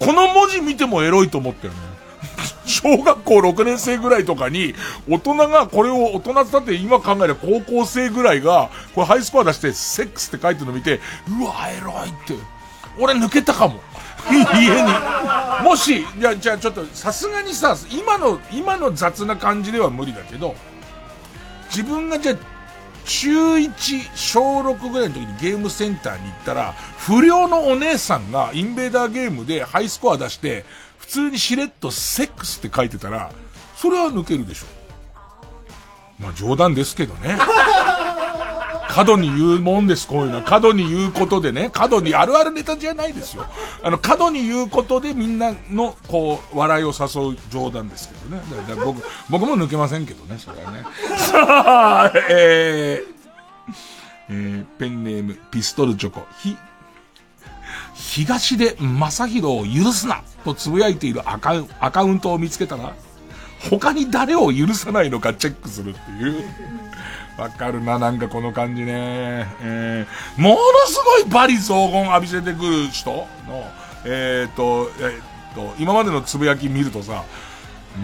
の文字見てもエロいと思ったよね。小学校6年生ぐらいとかに、大人がこれを大人だって今考えれば高校生ぐらいが、これハイスコア出してセックスって書いてるの見て、うわ、エロいって。俺抜けたかも。(laughs) 家に。もし、いや、じゃあちょっと、さすがにさ、今の、今の雑な感じでは無理だけど、自分がじゃあ、中1、小6ぐらいの時にゲームセンターに行ったら、不良のお姉さんがインベーダーゲームでハイスコア出して、通にしれっとセックスって書いてたら、それは抜けるでしょ。まあ冗談ですけどね。(laughs) 過度に言うもんです、こういうのは。過度に言うことでね、過度にあるあるネタじゃないですよ。あの、過度に言うことでみんなの、こう、笑いを誘う冗談ですけどね。だから僕、僕も抜けませんけどね、それはね。さあ、えー、えー、ペンネーム、ピストルチョコ、ひ、東出正宏を許すなと呟いているアカウアカウントを見つけたら、他に誰を許さないのかチェックするっていう。わかるな、なんかこの感じね。えー、ものすごいバリ雑言浴びせてくる人？の、えっ、ー、と、えっ、ー、と、今までのつぶやき見るとさ、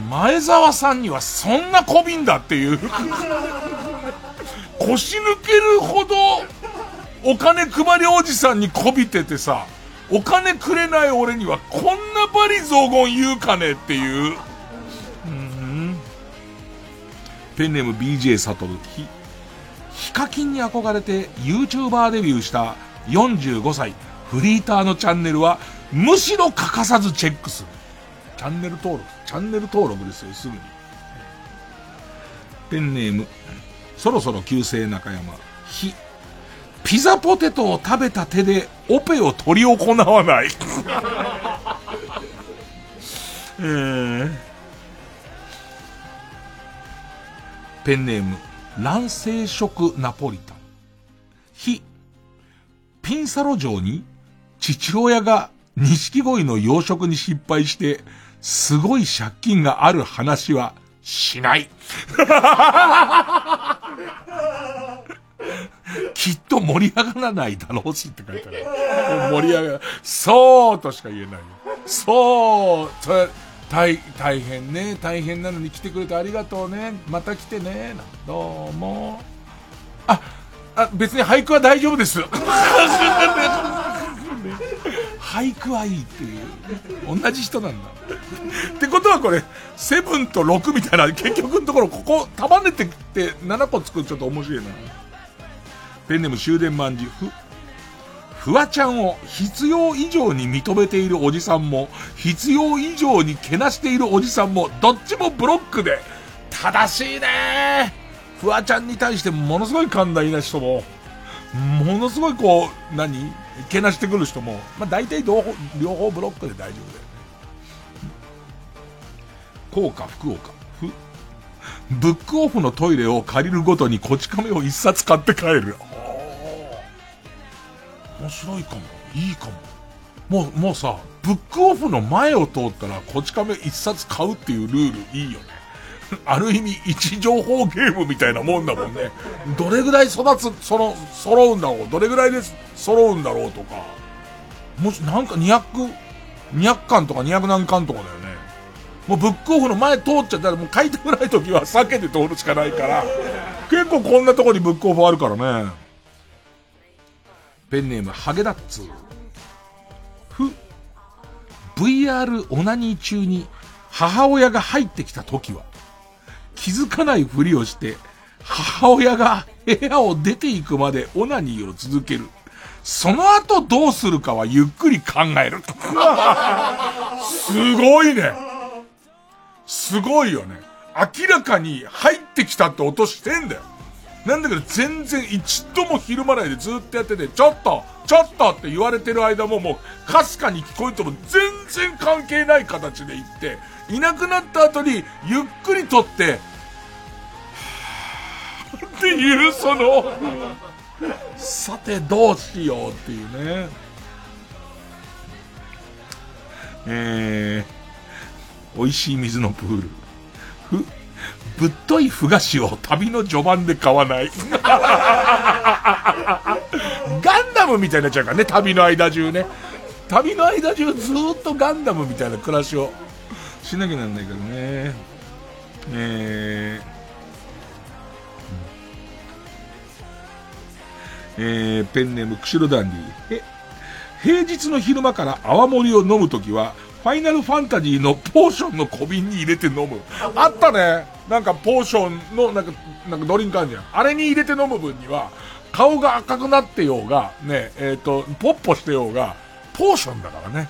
前澤さんにはそんなこびんだっていう。腰抜けるほど、お金配りおじさんにこびててさ、お金くれない俺にはこんなバリ雑言言うかねっていう。うんペンネーム BJ サトル。ヒ、ヒカキンに憧れて YouTuber デビューした45歳フリーターのチャンネルはむしろ欠かさずチェックする。チャンネル登録、チャンネル登録ですよ、すぐに。ペンネーム、そろそろ旧姓中山。ひ、ピザポテトを食べた手でオペを取り行わない。(laughs) えー、ペンネーム、卵生食ナポリタン。ひ、ピンサロ城に父親が錦鯉の養殖に失敗して、すごい借金がある話はしない。(laughs) きっと盛り上がらないだろうしって書いてある。盛り上がる。そうとしか言えないよ。そう、それ大、大変ね。大変なのに来てくれてありがとうね。また来てね。どうも。あ、あ、別に俳句は大丈夫です。(laughs) 俳句はいいっていう。同じ人なんだ。ってことはこれ、セブンと6みたいな、結局のところここ束ねてって7個作るちょっと面白いな。ペンネーム終電まんじ。ふ、フワちゃんを必要以上に認めているおじさんも、必要以上にけなしているおじさんも、どっちもブロックで、正しいねフワちゃんに対してものすごい寛大な人も、ものすごいこう、何？けなしてくる人も、まあ大体両方、両方ブロックで大丈夫だよね。こうか、福岡。ふ、ブックオフのトイレを借りるごとにこち亀を一冊買って帰るよ。面白いかも。いいかも。もう、もうさ、ブックオフの前を通ったら、こち亀一冊買うっていうルールいいよね。(laughs) ある意味、位置情報ゲームみたいなもんだもんね。どれぐらい育つ、その、揃うんだろう。どれぐらいで揃うんだろうとか。もし、なんか200、200巻とか200何巻とかだよね。もうブックオフの前通っちゃったらもう買いたくない時は避けて通るしかないから。結構こんなとこにブックオフあるからね。ペンネーム、ハゲダッツ。ふ、VR オナニー中に母親が入ってきた時は、気づかないふりをして、母親が部屋を出ていくまでオナニーを続ける。その後どうするかはゆっくり考える。すごいね。すごいよね。明らかに入ってきたって音してんだよ。なんだけど全然一度もひるまないでずっとやってて、ちょっとちょっとって言われてる間ももう、かすかに聞こえても全然関係ない形で言って、いなくなった後にゆっくり撮って、っていう、その、さてどうしようっていうね。えー、美味しい水のプール。ふ、ぶっといふ菓子を旅の序盤で買わない。(laughs) ガンダムみたいになっちゃうからね、旅の間中ね。旅の間中ずっとガンダムみたいな暮らしをしなきゃなんないからね。えー、えー、ペンネーム、クシロダンディ。え、平日の昼間から泡盛を飲むときは、ファイナルファンタジーのポーションの小瓶に入れて飲む。あったね。なんかポーションの、なんか、なんかドリンクあるじゃん。あれに入れて飲む分には、顔が赤くなってようが、ね、えっ、と、ポッポしてようが、ポーションだからね。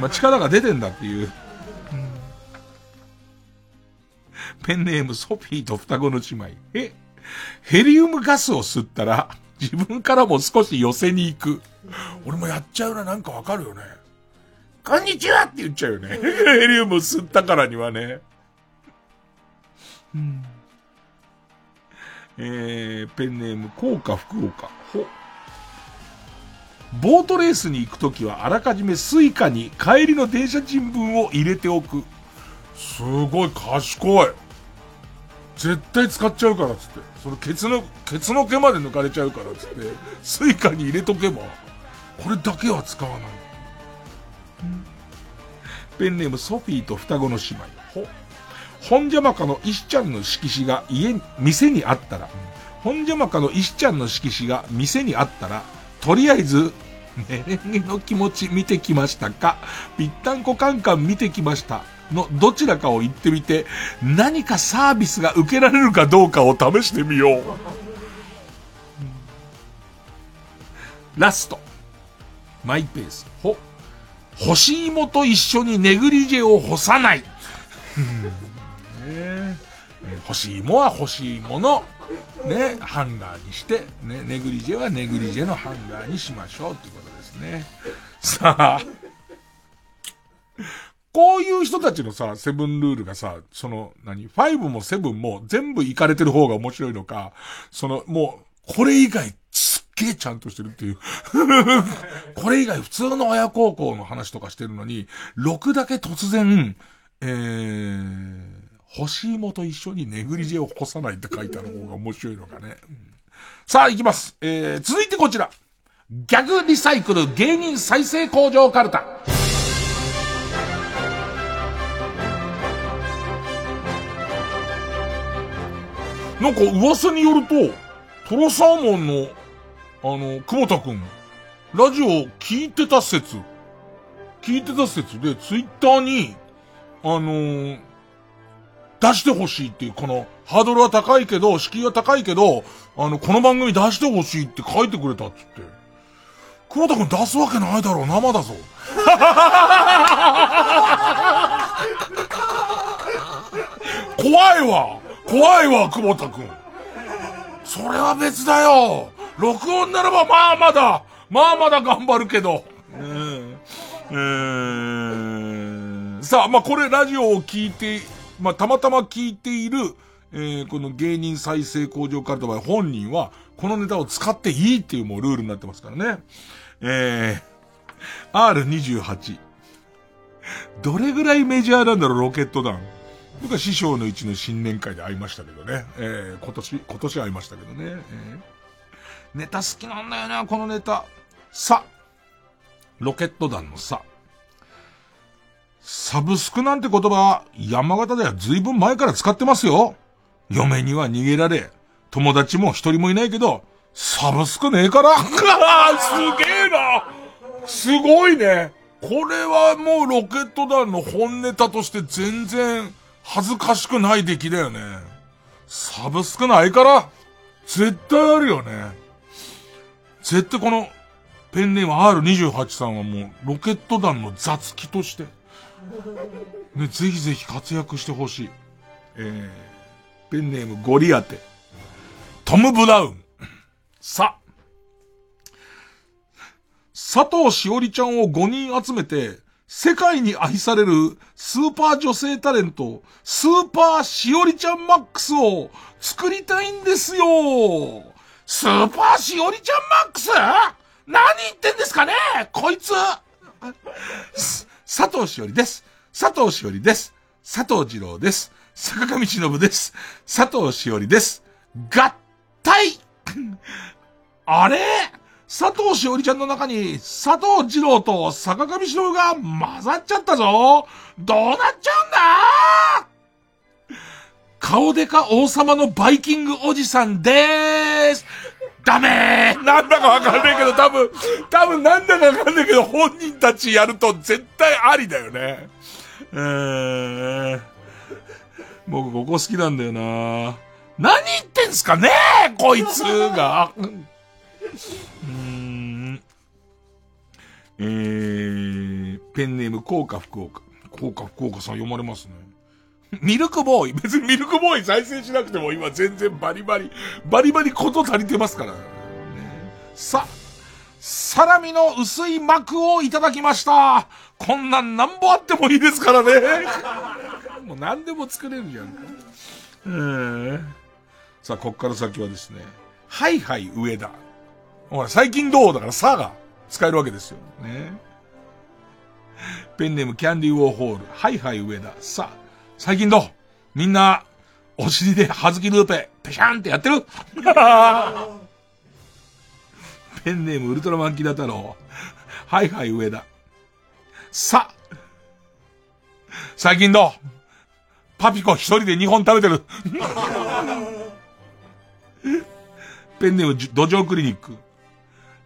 まあ、力が出てんだっていう。ペンネームソフィーと双子の姉妹。え、ヘリウムガスを吸ったら、自分からも少し寄せに行く。俺もやっちゃうな、なんかわかるよね。こんにちはって言っちゃうよね。(laughs) ヘリウム吸ったからにはね。うん、えー、ペンネーム、高価福岡。ほ。ボートレースに行くときはあらかじめスイカに帰りの電車賃分を入れておく。すごい賢い。絶対使っちゃうからっつって。それケツの、ケツの毛まで抜かれちゃうからっつって。スイカに入れとけば、これだけは使わない。ペンネームソフィーと双子の姉妹。ほ。ホンジャマカの石ちゃんの色紙が家に、店にあったら、ホンジャマカの石ちゃんの色紙が店にあったら、とりあえず、メレンゲの気持ち見てきましたか？ぴったんこカンカン見てきました。のどちらかを言ってみて、何かサービスが受けられるかどうかを試してみよう。ラスト。マイペース。ほ。干し芋と一緒にネグリジェを干さない。ね。干し芋は干し芋の、ね、ハンガーにして、ね、ネグリジェはネグリジェのハンガーにしましょうっていうことですね。さあ、こういう人たちのさ、セブンルールがさ、その、何、ファイブもセブンも全部行かれてる方が面白いのか、その、もう、これ以外げえちゃんとしてるっていう。(laughs) これ以外普通の親孝行の話とかしてるのに、6だけ突然、えー、干し芋と一緒にネグリジェを干さないって書いてある方が面白いのかね。うんさあ、行きます。えー、続いてこちら。ギャグリサイクル芸人再生工場カルタ。なんか噂によると、トロサーモンの、あの、久保田くん、ラジオ聞いてた説、聞いてた説で、ツイッターに、あのー出してほしいっていう、この、ハードルは高いけど、敷居は高いけど、あの、この番組出してほしいって書いてくれたっつって。久保田くん出すわけないだろう、生だぞ。怖いわ怖いわ、久保田くん。それは別だよ録音ならばまあまだまあまだ頑張るけど。うんえーさあ、まあこれラジオを聞いて、まあたまたま聞いている、えーこの芸人再生工場カルトバイ本人は、このネタを使っていいっていうもうルールになってますからね。えー、R28。どれぐらいメジャーなんだろう、ロケット団。僕は師匠のうちの新年会で会いましたけどね。えー、今年、今年会いましたけどね。えーネタ好きなんだよな、このネタ。さ、ロケット団のさ。サブスクなんて言葉山形では随分前から使ってますよ。嫁には逃げられ、友達も一人もいないけど、サブスクねえから。(laughs) すげえなすごいね。これはもうロケット団の本ネタとして全然恥ずかしくない出来だよね。サブスクないから、絶対あるよね。絶対この、ペンネーム R28 さんはもう、ロケット団の雑記として、ね、ぜひぜひ活躍してほしい。えー、ペンネームゴリアテ。トム・ブラウン。さ、佐藤しおりちゃんを5人集めて、世界に愛されるスーパー女性タレント、スーパーしおりちゃんマックスを作りたいんですよスーパーしおりちゃんマックス？何言ってんですかね？こいつ佐藤しおりです。佐藤しおりです。佐藤二郎です。坂上忍です。佐藤しおりです。合体あれ？佐藤しおりちゃんの中に佐藤二郎と坂上忍が混ざっちゃったぞどうなっちゃうんだ？顔でか王様のバイキングおじさんでーすダメーなんだかわかんないけど多分、多分なんだかわかんないけど本人たちやると絶対ありだよね。えー、僕ここ好きなんだよな何言ってんすかねこいつが。うーん。えー、ペンネーム、効果福岡。効果福岡さん読まれますね。ミルクボーイ。別にミルクボーイ再生しなくても今全然バリバリ、バリバリこと足りてますから。ね、さ、サラミの薄い膜をいただきました。こんなんなんぼあってもいいですからね。(laughs) もう何でも作れるじゃんか。えー、さあ、こっから先はですね。はいはい上田。ほら、最近どうだからさが使えるわけですよ。ね。ペンネームキャンディーウォーホール。はいはい上田。さあ、最近どう？みんな、お尻ではずきルーペ、ペシャンってやってる？(laughs) ペンネームウルトラマンキーダ太郎。はいはい上田。さ、最近どう？パピコ一人で2本食べてる。ペンネーム土壌クリニック。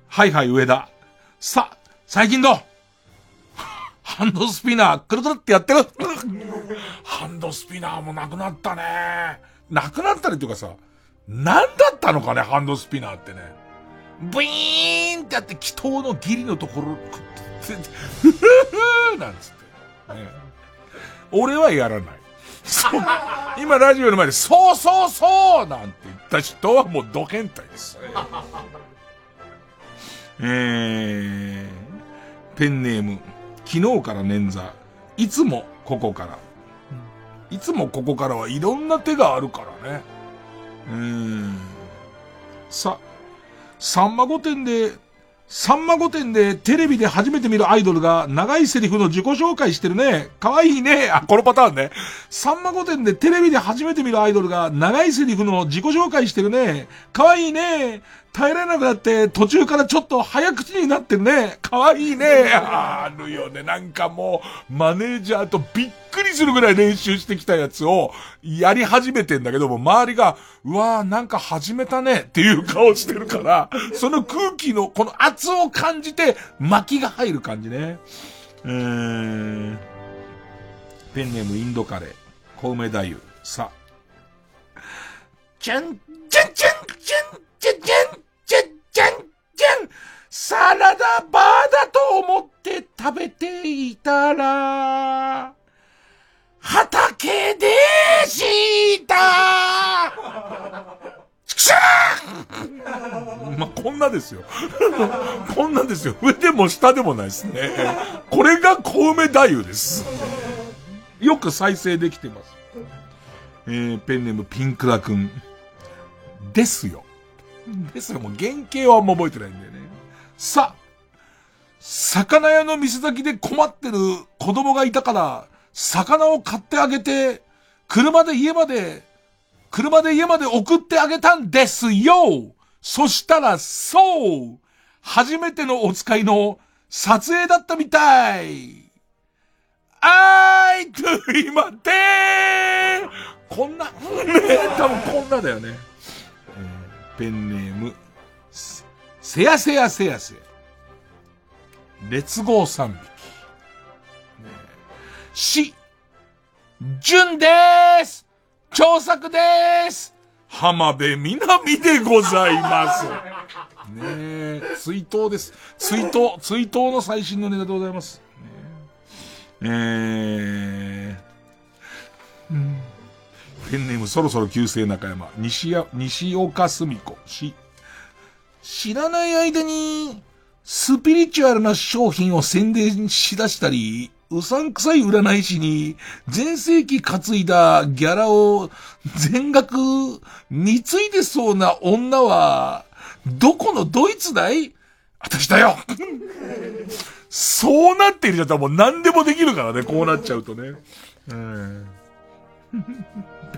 はいはい上田。さ、最近どう？ハンドスピナー、くるくるってやってるハンドスピナーもなくなったね。なくなったりっていうかさ、何だったのかね、ハンドスピナーってね。ブイーンってやって、祈祷のギリのところ、ふふふなんつって。ね、俺はやらない。今ラジオの前で、そうそうそうなんて言った人はもうド変態です。えー、ペンネーム、昨日から捻挫。いつもここから。いつもここからはいろんな手があるからね。うーん。さ、さんま御殿で、さんま御殿でテレビで初めて見るアイドルが長いセリフの自己紹介してるね。かわいいね。あ、このパターンね。さんま御殿でテレビで初めて見るアイドルが長いセリフの自己紹介してるね。かわいいね。耐えられなくなって途中からちょっと早口になってるね。かわいね。あるよね。なんかもう、マネージャーとびっくりするぐらい練習してきたやつをやり始めてんだけども、周りが、うわーなんか始めたねっていう顔してるから、その空気のこの圧を感じて巻きが入る感じね。うー。ペンネームインドカレー。小梅太夫。さ。じゃん、じゃんじゃんじゃんじゃんじゃんじゃんじゃんじゃんサラダバーだと思って食べていたら、畑でしたちくしゃーまあ、こんなですよ。(laughs) こんなですよ。上でも下でもないですね。これが小梅太夫です。よく再生できてます。えー、ペンネームピンクラくん。ですよ。ですよ。もう原型はあんま覚えてないんだよね。さ、魚屋の店先で困ってる子供がいたから、魚を買ってあげて、車で家まで、車で家まで送ってあげたんですよそしたら、そう初めてのお使いの撮影だったみたいあーいといまてーこんな、ね、多分こんなだよね。ペンネーム、せやせやせやせや。列号三匹。ねし、じゅんでーす調作でーす浜辺美波でございます。ねえ、追悼です。追悼、追悼の最新のネタでございます。ねえー、うんペンネームそろそろ旧姓中山。西や、西岡澄子。し、知らない間に、スピリチュアルな商品を宣伝しだしたり、うさんくさい占い師に、全盛期担いだギャラを全額貢いでそうな女は、どこのドイツだい？私だよそうなってるじゃったらもう何でもできるからね、こうなっちゃうとね。うん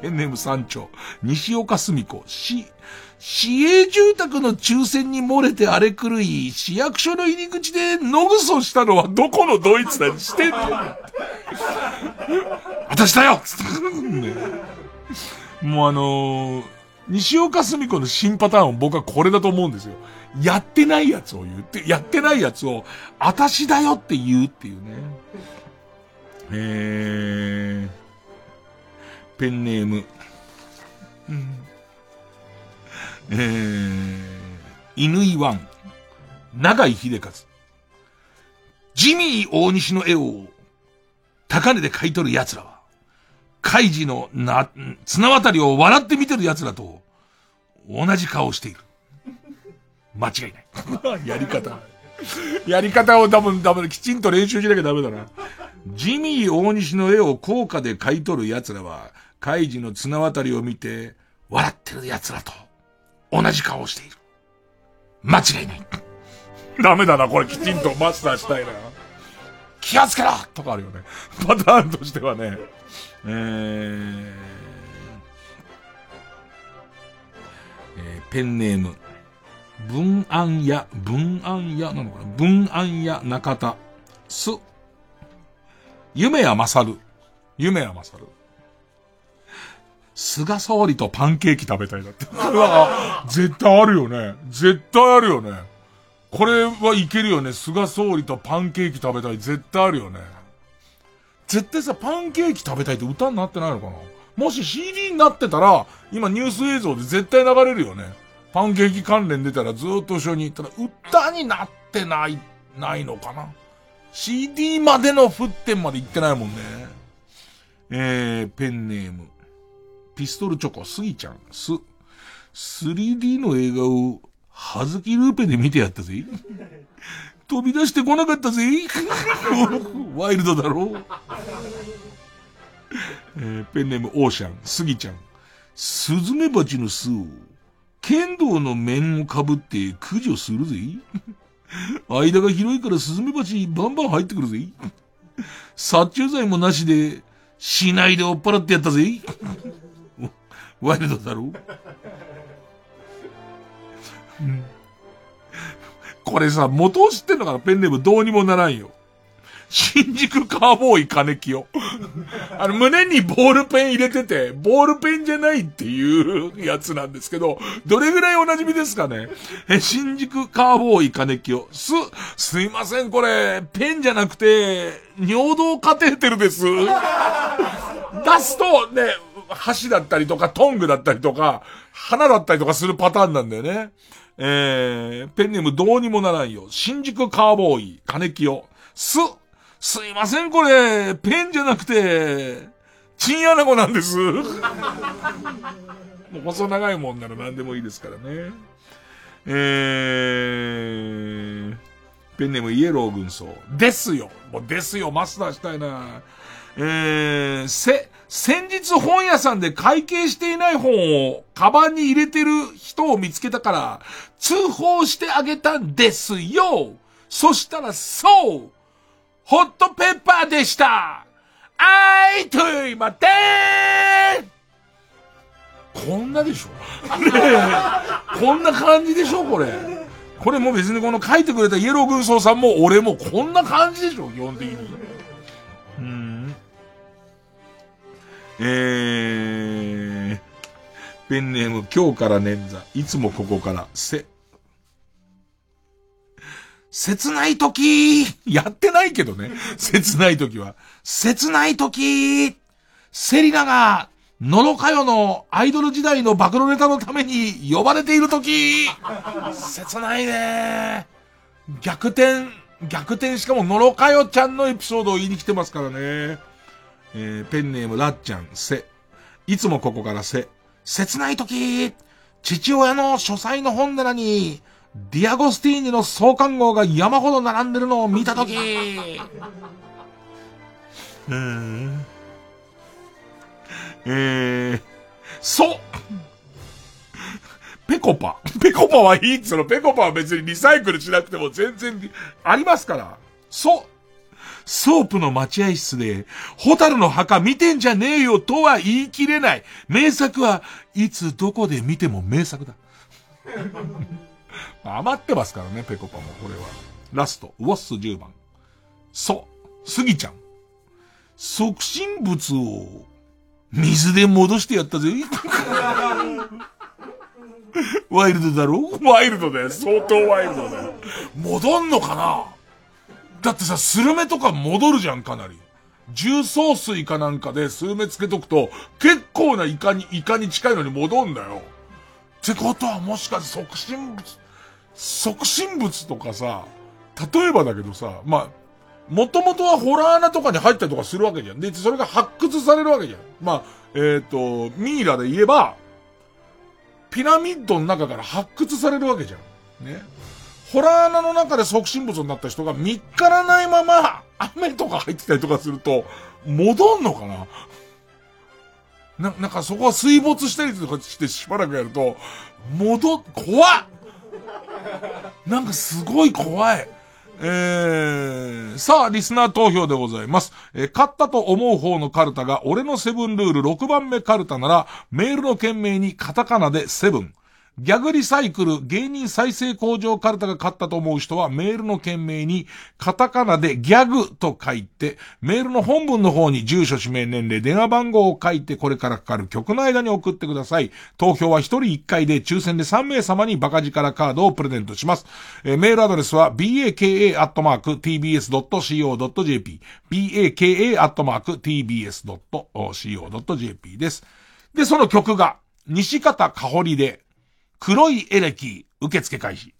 ペンネーム山頂。西岡澄子。し、市営住宅の抽選に漏れて荒れ狂い、市役所の入り口で野ぐそしたのはどこのドイツだにしてんの (laughs) 私だよねもうあのー西岡澄子の新パターンを僕はこれだと思うんですよ。やってないやつを言って、やってないやつを、私だよって言うっていうね。えー、ペンネーム。うんえー、犬井ワン、長井秀和。ジミー大西の絵を高値で買い取る奴らは、カイジのな、綱渡りを笑って見てる奴らと同じ顔をしている。間違いない。(laughs) やり方。やり方を多分、多分きちんと練習しなきゃダメだな。ジミー大西の絵を高価で買い取る奴らは、カイジの綱渡りを見て、笑ってる奴らと同じ顔をしている。間違いない。ダメだな、これきちんとマスターしたいな。気をつけろとかあるよね。パターンとしてはね。えーえーペンネーム。文案屋、文案屋なのかな文案屋中田。す。夢や勝る。夢や勝る。菅総理とパンケーキ食べたいだって。絶対あるよね。絶対あるよね。これはいけるよね。菅総理とパンケーキ食べたい。絶対あるよね。絶対さ、パンケーキ食べたいって歌になってないのかな？もし CD になってたら、今ニュース映像で絶対流れるよね。パンケーキ関連出たらずっと一緒に行ったら、歌になってない、ないのかな ?CD までの沸点まで行ってないもんね。えー、ペンネーム。ピストルチョコ、スギちゃん、す、3D の映画を、はずきルーペで見てやったぜ。飛び出してこなかったぜ。(laughs) ワイルドだろえーペンネームオーシャン、スギちゃん。スズメバチの巣を、剣道の面をかぶって駆除するぜ。間が広いからスズメバチバンバン入ってくるぜ。殺虫剤もなしで、しないで追っ払ってやったぜ。ワイルドだろ？うんこれさ、元を知ってんのかな？ペンネームどうにもならんよ。新宿カーボーイ金清。あの、胸にボールペン入れてて、ボールペンじゃないっていうやつなんですけど、どれぐらいお馴染みですかね？え、新宿カーボーイ金清。す、すいません、これ、ペンじゃなくて、尿道カテーテルです。出すと、ね、箸だったりとか、トングだったりとか、花だったりとかするパターンなんだよね。えー、ペンネームどうにもならんよ。新宿カーボーイ、金清。す、すいません、これ、ペンじゃなくて、チンアナゴなんです。(laughs) もう細長いもんなら何でもいいですからね。えー、ペンネームイエロー軍曹。ですよ。もうですよ、マスターしたいな。えー、せ、先日本屋さんで会計していない本をカバンに入れてる人を見つけたから、通報してあげたんですよ。そしたら、そうホットペッパーでした。あいといまてーこんなでしょ？(laughs) こんな感じでしょこれ？これも別にこの書いてくれたイエロー軍曹さんも俺もこんな感じでしょ？基本的に。えー、ペンネーム今日から捻挫。いつもここから、せ、切ない時やってないけどね。切ない時は。切ない時セリナが、ノロカヨのアイドル時代の暴露ネタのために呼ばれている時切ないね逆転、逆転しかもノロカヨちゃんのエピソードを言いに来てますからね。えーペンネームラッちゃん、せ。いつもここからせ、切ない時、父親の書斎の本棚に、ディアゴスティーニの創刊号が山ほど並んでるのを見た時、(laughs) うーん。えー、そうペコパ。ペコパはいいっつうの。ペコパは別にリサイクルしなくても全然ありますから。そう。ソープの待合室で、ホタルの墓見てんじゃねえよとは言い切れない。名作はいつどこで見ても名作だ。(laughs) 余ってますからね、ペコパもこれは。ラスト、ウォッス10番。そう、スギちゃん。促進物を水で戻してやったぜ。(laughs) ワイルドだろ？ワイルドだよ。相当ワイルドだよ。戻んのかな？だってさ、スルメとか戻るじゃん、かなり。重曹水かなんかでスルメつけとくと、結構なイカに、イカに近いのに戻んだよ。ってことはもしかして促進物、促進物とかさ、例えばだけどさ、まあ、もともとはホラー穴とかに入ったりとかするわけじゃん。で、それが発掘されるわけじゃん。まあ、えっ、ー、と、ミイラで言えば、ピラミッドの中から発掘されるわけじゃん。ね。ホラー穴の中で促進物になった人が見っからないまま、雨とか入ってたりとかすると、戻んのかな？な、なんかそこは水没したりとかしてしばらくやると、戻っ、怖っなんかすごい怖い。えー、さあ、リスナー投票でございます。えー、勝ったと思う方のカルタが、俺のセブンルール6番目カルタなら、メールの件名にカタカナでセブン。ギャグリサイクル芸人再生工場カルタが勝ったと思う人はメールの件名にカタカナでギャグと書いて、メールの本文の方に住所、氏名、年齢、電話番号を書いてこれからかかる曲の間に送ってください。投票は1人1回で抽選で3名様にバカ力カードをプレゼントします。えー、メールアドレスは baka.tbs.co.jp baka.tbs.co.jp です。で、その曲が西方香織で黒いエレキ受付開始。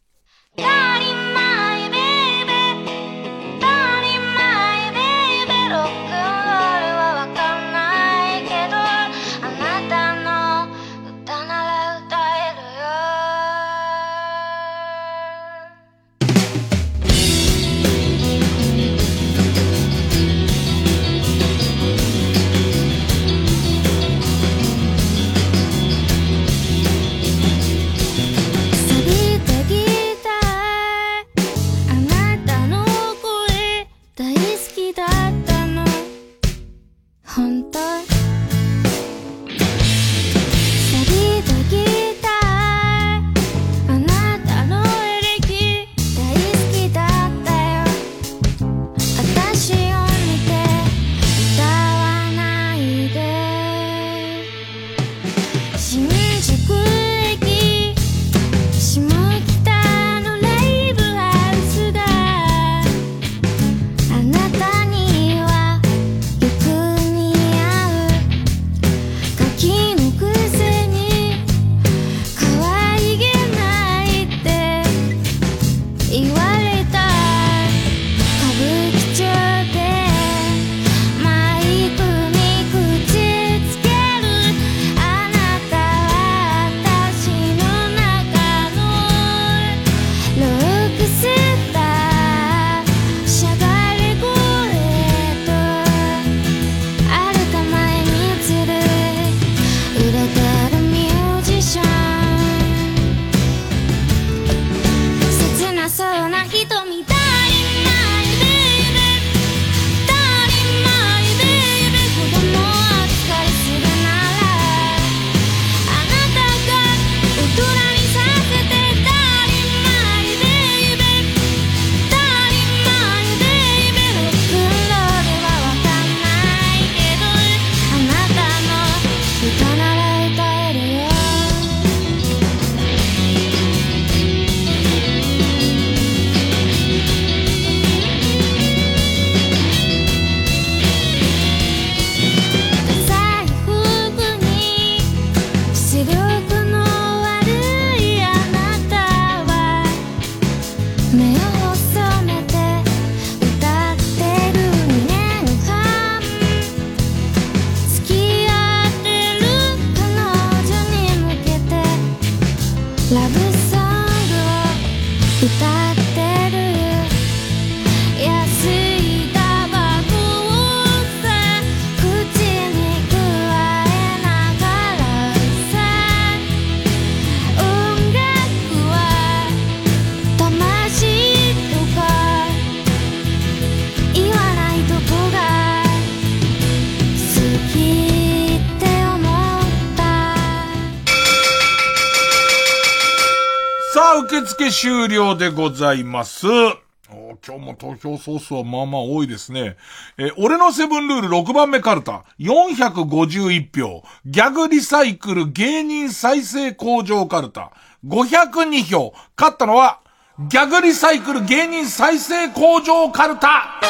終了でございます。今日も投票総数はまあまあ多いですね。えー俺のセブンルール6番目カルタ、451票。ギャグリサイクル芸人再生工場カルタ、502票。勝ったのは、ギャグリサイクル芸人再生工場カルタ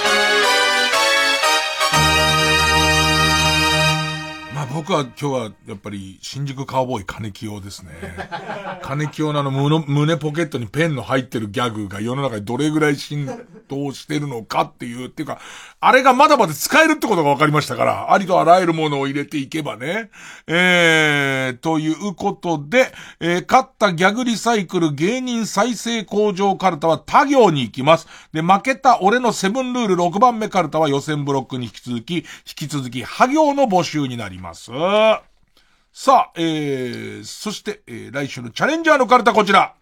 あ僕は今日はやっぱり新宿カウボーイ金清ですね。(laughs) 金清のあの胸胸ポケットにペンの入ってるギャグが世の中にどれぐらい浸透してるのかっていう、っていうか、あれがまだまだ使えるってことが分かりましたから、ありとあらゆるものを入れていけばね。えー、ということで、えー、勝ったギャグリサイクル芸人再生工場カルタは他行に行きます。で、負けた俺のセブンルール6番目カルタは予選ブロックに引き続き、引き続き、は行の募集になります。さあ、えー、そして、えー、来週のチャレンジャーのカルタこちら。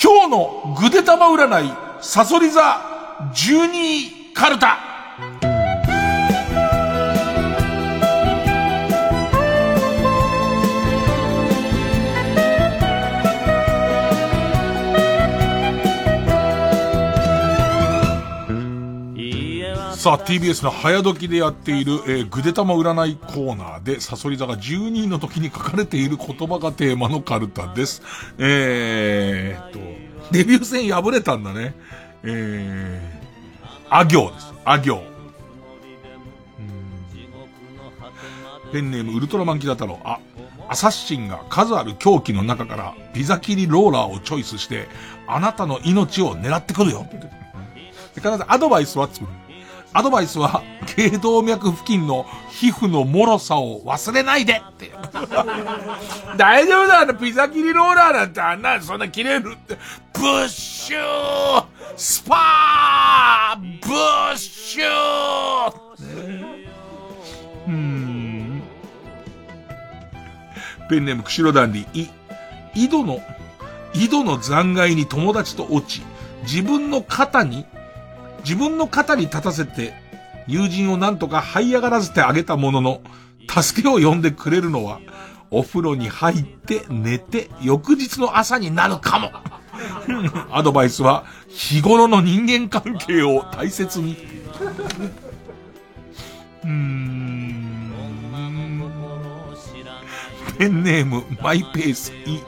今日のぐでたま占い、サソリ座12カルタ。さあ、TBS の早時でやっている、えー、ぐでたま占いコーナーで、サソリ座が12位の時に書かれている言葉がテーマのカルタです。えーと、デビュー戦敗れたんだね。えー、あ行です。あ行。ペンネームウルトラマンキダ太郎。あ、アサッシンが数ある凶器の中からピザ切りローラーをチョイスして、あなたの命を狙ってくるよ。必ずアドバイスはつくる。アドバイスは、頸動脈付近の皮膚の脆さを忘れないでって。(laughs) 大丈夫だ、あのピザ切りローラーなんてあんな、そんな切れるって。ブッシュースパーブッシューうーん。ペンネーム釧路ダンディ、い、井戸の、井戸の残骸に友達と落ち、自分の肩に自分の肩に立たせて、友人をなんとか這い上がらせてあげたものの、助けを呼んでくれるのは、お風呂に入って寝て、翌日の朝になるかも。(laughs) アドバイスは、日頃の人間関係を大切に。うーん。ペンネーム、マイペース、い、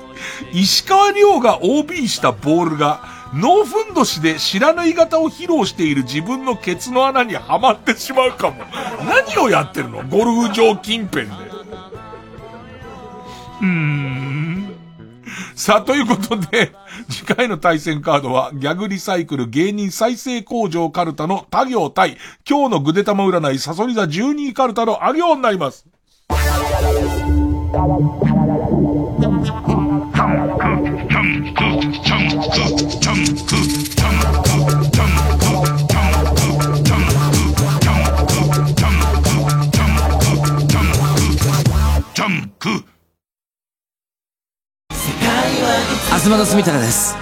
石川亮が OB したボールが、ノーフンドシで知らぬい型を披露している自分のケツの穴にはまってしまうかも。何をやってるの？ゴルフ場近辺で。うーん。さあ、ということで、次回の対戦カードは、ギャグリサイクル芸人再生工場カルタの他行対、今日のぐで玉占いサソリ座12カルタのあ行になります。東田住太です。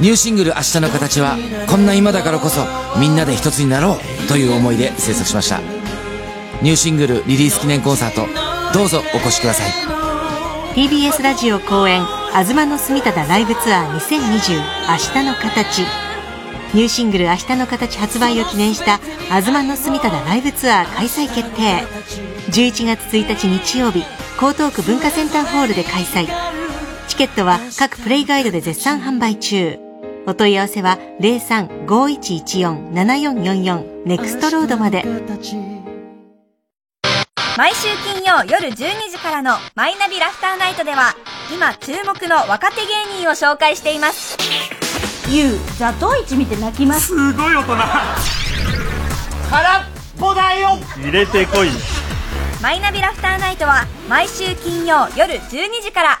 ニューシングル「明日の形」はこんな今だからこそみんなで一つになろうという思いで制作しました。ニューシングルリリース記念コンサートどうぞお越しください。TBS ラジオ公演「東の住忠ライブツアー2020明日の形」ニューシングル「明日の形」発売を記念した「東の住忠ライブツアー」開催決定。11月1日日曜日江東区文化センターホールで開催。チケットは各プレイガイドで絶賛販売中。お問い合わせは03-5114-7444ネクストロードまで。毎週金曜夜12時からの「マイナビラフターナイト」では今注目の若手芸人を紹介しています。ゆうザトウイチ見て泣きます？すごい大人。空っぽだよ。入れてこい。マイナビラフターナイトは毎週金曜夜12時から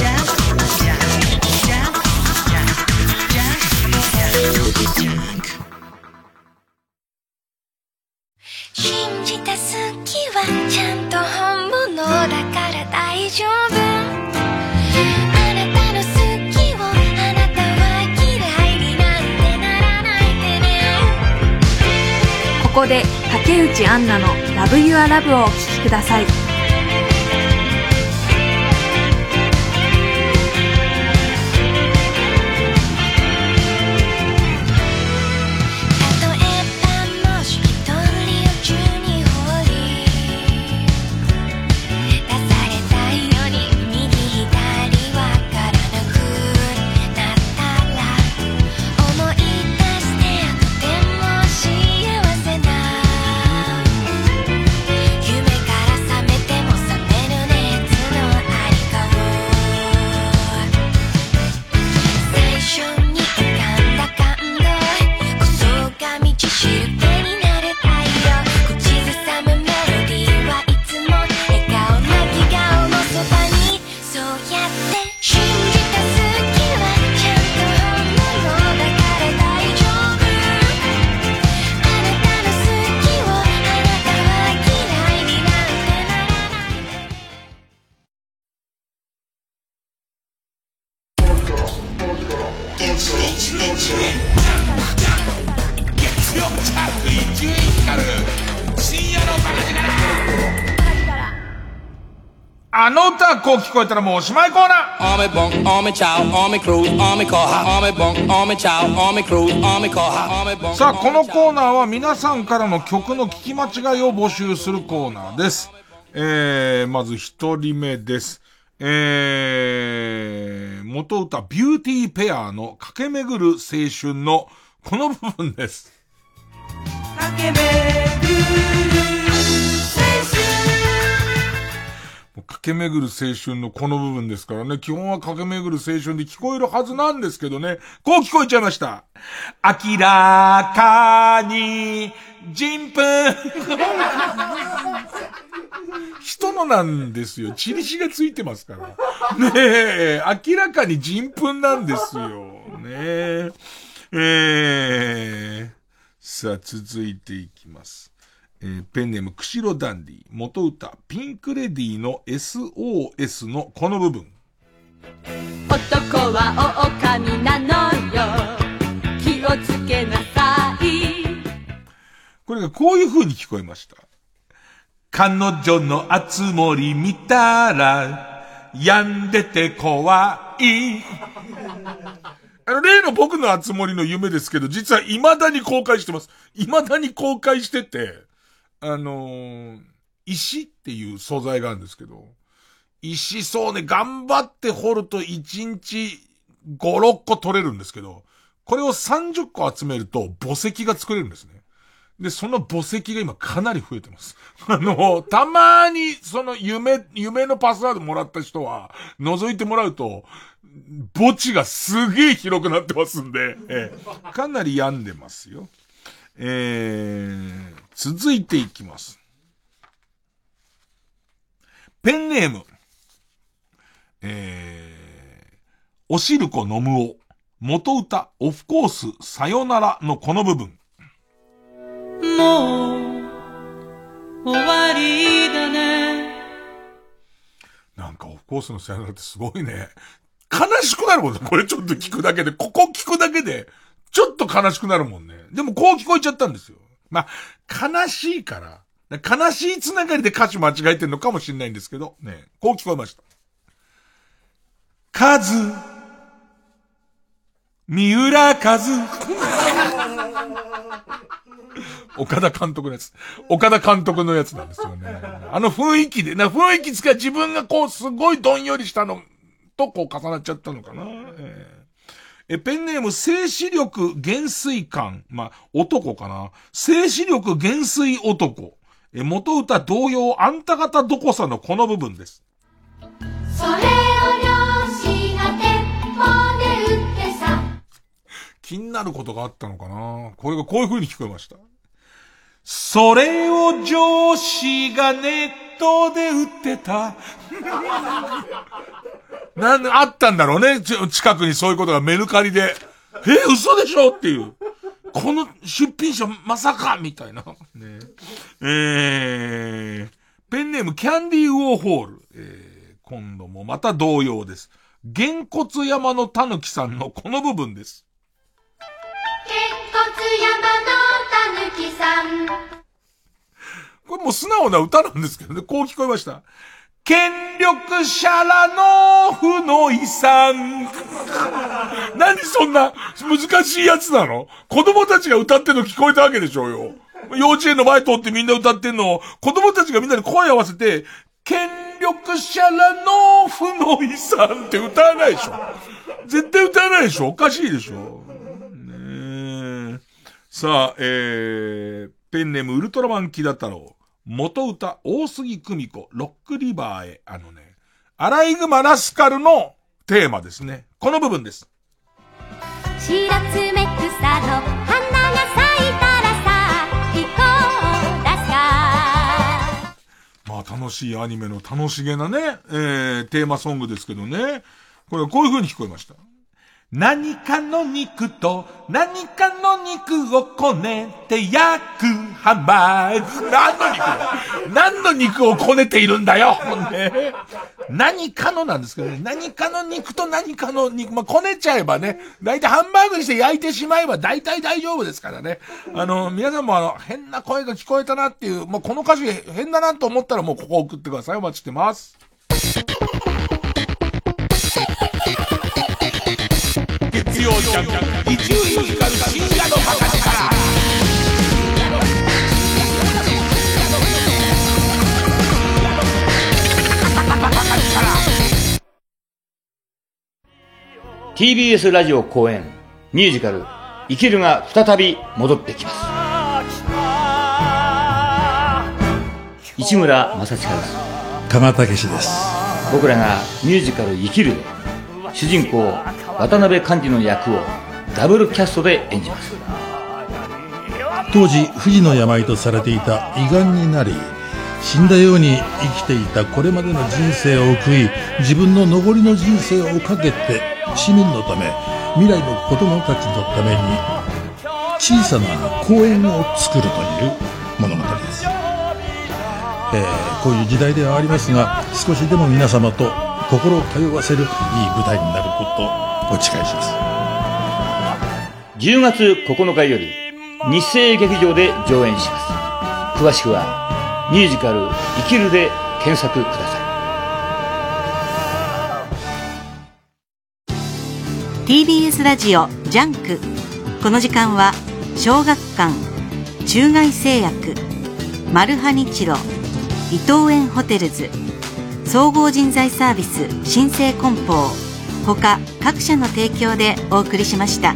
で竹内杏奈の「Love Your Love」をお聴きください。こう聞こえたらもうおしまいコーナー.さあ、このコーナーは皆さんからの曲の聞き間違いを募集するコーナーです。えー、まず一人目です。えー、元歌ビューティーペアの駆け巡る青春のこの部分です。駆け巡る駆け巡る青春のこの部分ですからね。基本は駆け巡る青春で聞こえるはずなんですけどね。こう聞こえちゃいました。明らかに、人糞。人のなんですよ。チリシがついてますから。ねえ、明らかに人糞なんですよ。ねえ。えー、さあ、続いていきます。えーペンネーム、釧路ダンディ、元歌、ピンクレディの SOS のこの部分。男は狼なのよ気をつけなさいこれがこういう風に聞こえました。彼女の集まり見たら、病んでて怖い。あの、例の僕の集まりの夢ですけど、実は未だに公開してます。未だに公開してて、あのー石っていう素材があるんですけど、石そうね、頑張って掘ると1日5、6個取れるんですけど、これを30個集めると墓石が作れるんですね。で、その墓石が今かなり増えてます。(laughs) あの、たまにその夢、夢のパスワードもらった人は、覗いてもらうと、墓地がすげえ広くなってますんで、ええかなり病んでますよ。えー、続いていきます。ペンネーム。えー、おしるこのむお。元歌、オフコース、さよならのこの部分。もう終わりだねなんかオフコースのさよならってすごいね。悲しくなるもんね。これちょっと聞くだけで、ここ聞くだけで、ちょっと悲しくなるもんね。でもこう聞こえちゃったんですよ。まあ、悲しいから、悲しいつながりで歌詞間違えてるのかもしれないんですけど、ね、こう聞こえました。カズ、三浦和。(laughs) 岡田監督のやつ。岡田監督のやつなんですよね。あの雰囲気で、な、雰囲気つか自分がこう、すごいどんよりしたのとこう重なっちゃったのかな。えーえ、ペンネーム、静止力減衰感。まあ、男かな。静止力減衰男。え、元歌同様、あんた方どこさのこの部分です。それを漁師が鉄砲で撃ってさ気になることがあったのかなこれがこういう風に聞こえました。それを上司がネットで売ってた。なん、あったんだろうね。ち近くにそういうことがメルカリで。え、嘘でしょっていう。この出品者まさかみたいな。ね、えー、ペンネームキャンディーウォーホール。えー、今度もまた同様です。げんこつ山のたぬきさんのこの部分です。げんこつ山のたぬきさんこれもう素直な歌なんですけどね、こう聞こえました。権力者らの負の遺産。何そんな難しいやつなの？子供たちが歌ってんの聞こえたわけでしょうよ。幼稚園の前通ってみんな歌ってんのを、子供たちがみんなで声合わせて、権力者らの負の遺産って歌わないでしょ。絶対歌わないでしょ。おかしいでしょ。ねえさあ、えー、ペンネームウルトラマンキダ太郎。元歌、大杉久美子、ロックリバーへ。あのね、アライグマラスカルのテーマですね。この部分です。白爪草の花が咲いたらこうださまあ楽しいアニメの楽しげなね、えー、テーマソングですけどね。これはこういう風に聞こえました。何かの肉と何かの肉をこねて焼くハンバーグ。何の肉だ？何の肉をこねているんだよ、ね、何かのなんですけどね。何かの肉と何かの肉。まあ、こねちゃえばね、だいたいハンバーグにして焼いてしまえば大体大丈夫ですからね。あの、皆さんもあの、変な声が聞こえたなっていう、まあ、この歌詞変だなと思ったらもうここ送ってください。お待ちしてます。曜ジャンク深夜のバカ力 TBS ラジオ公演ミュージカル「生きる」が再び戻ってきます。市村正親です。加賀武史です。僕らがミュージカル「生きる」で主人公渡辺寛治の役をダブルキャストで演じます。当時不治の病とされていた胃がんになり死んだように生きていたこれまでの人生を悔い自分の残りの人生をかけて市民のため未来の子供たちのために小さな公園を作るという物語です、えー、こういう時代ではありますが少しでも皆様と心を通わせるいい舞台になることお誓いします。10月9日より日生劇場で上演します。詳しくはミュージカル「生きる」で検索ください。TBS ラジオジャンク。この時間は小学館中外製薬マルハニチロ伊藤園ホテルズ総合人材サービス新生梱包他各社の提供でお送りしました。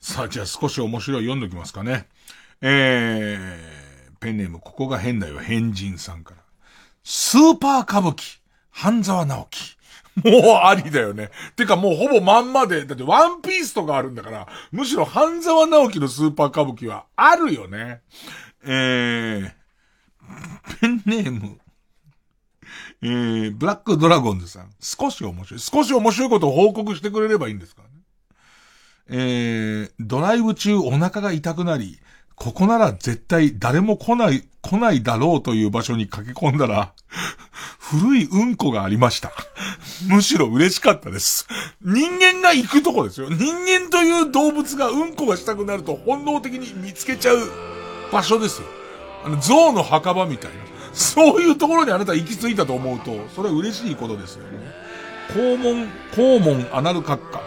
さあ、じゃあ少し面白い読んどきますかね。えー、ペンネーム、ここが変だよ、変人さんから。スーパー歌舞伎、半沢直樹。もうありだよね。てかもうほぼまんまで、だってワンピースとかあるんだから、むしろ半沢直樹のスーパー歌舞伎はあるよね。えー、ペンネーム、えー、ブラックドラゴンズさん。少し面白い。少し面白いことを報告してくれればいいんですからね。えー、ドライブ中お腹が痛くなり、ここなら絶対誰も来ない、来ないだろうという場所に駆け込んだら、古いうんこがありました。むしろ嬉しかったです。人間が行くとこですよ。人間という動物がうんこがしたくなると本能的に見つけちゃう場所ですよ。あの、象の墓場みたいな。そういうところにあなた行き着いたと思うと、それは嬉しいことですよね。肛門、肛門アナル閣下。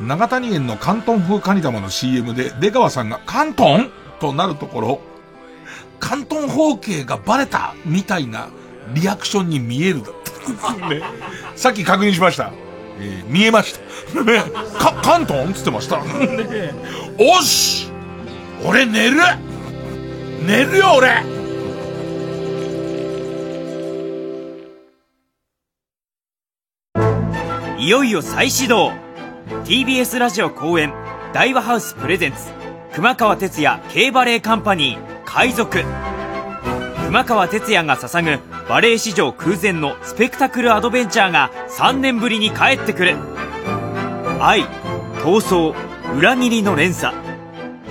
長谷園の関東風カニ玉の CM で出川さんが関東？となるところ、関東方形がバレたみたいなリアクションに見えるだった。ね、(laughs) さっき確認しました。えー見えました。ねか、関東っつってました。ねおし俺寝る寝るよ俺いよいよ再始動 TBS ラジオ公演大和ハウスプレゼンツ熊川哲也 K バレエカンパニー海賊。熊川哲也が捧ぐバレエ史上空前のスペクタクルアドベンチャーが3年ぶりに帰ってくる。愛闘争裏切りの連鎖。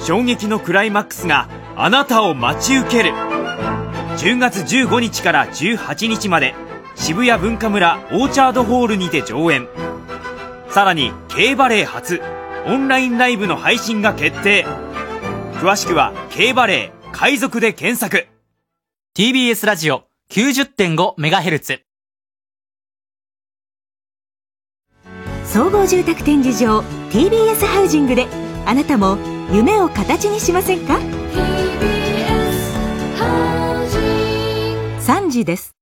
衝撃のクライマックスがあなたを待ち受ける。10月15日から18日まで渋谷文化村オーチャードホールにて上演。さらに K バレエ初オンラインライブの配信が決定。詳しくは K バレエ海賊で検索。TBS ラジオ 90.5MHz 総合住宅展示場 TBS ハウジングであなたも夢を形にしませんか？3時です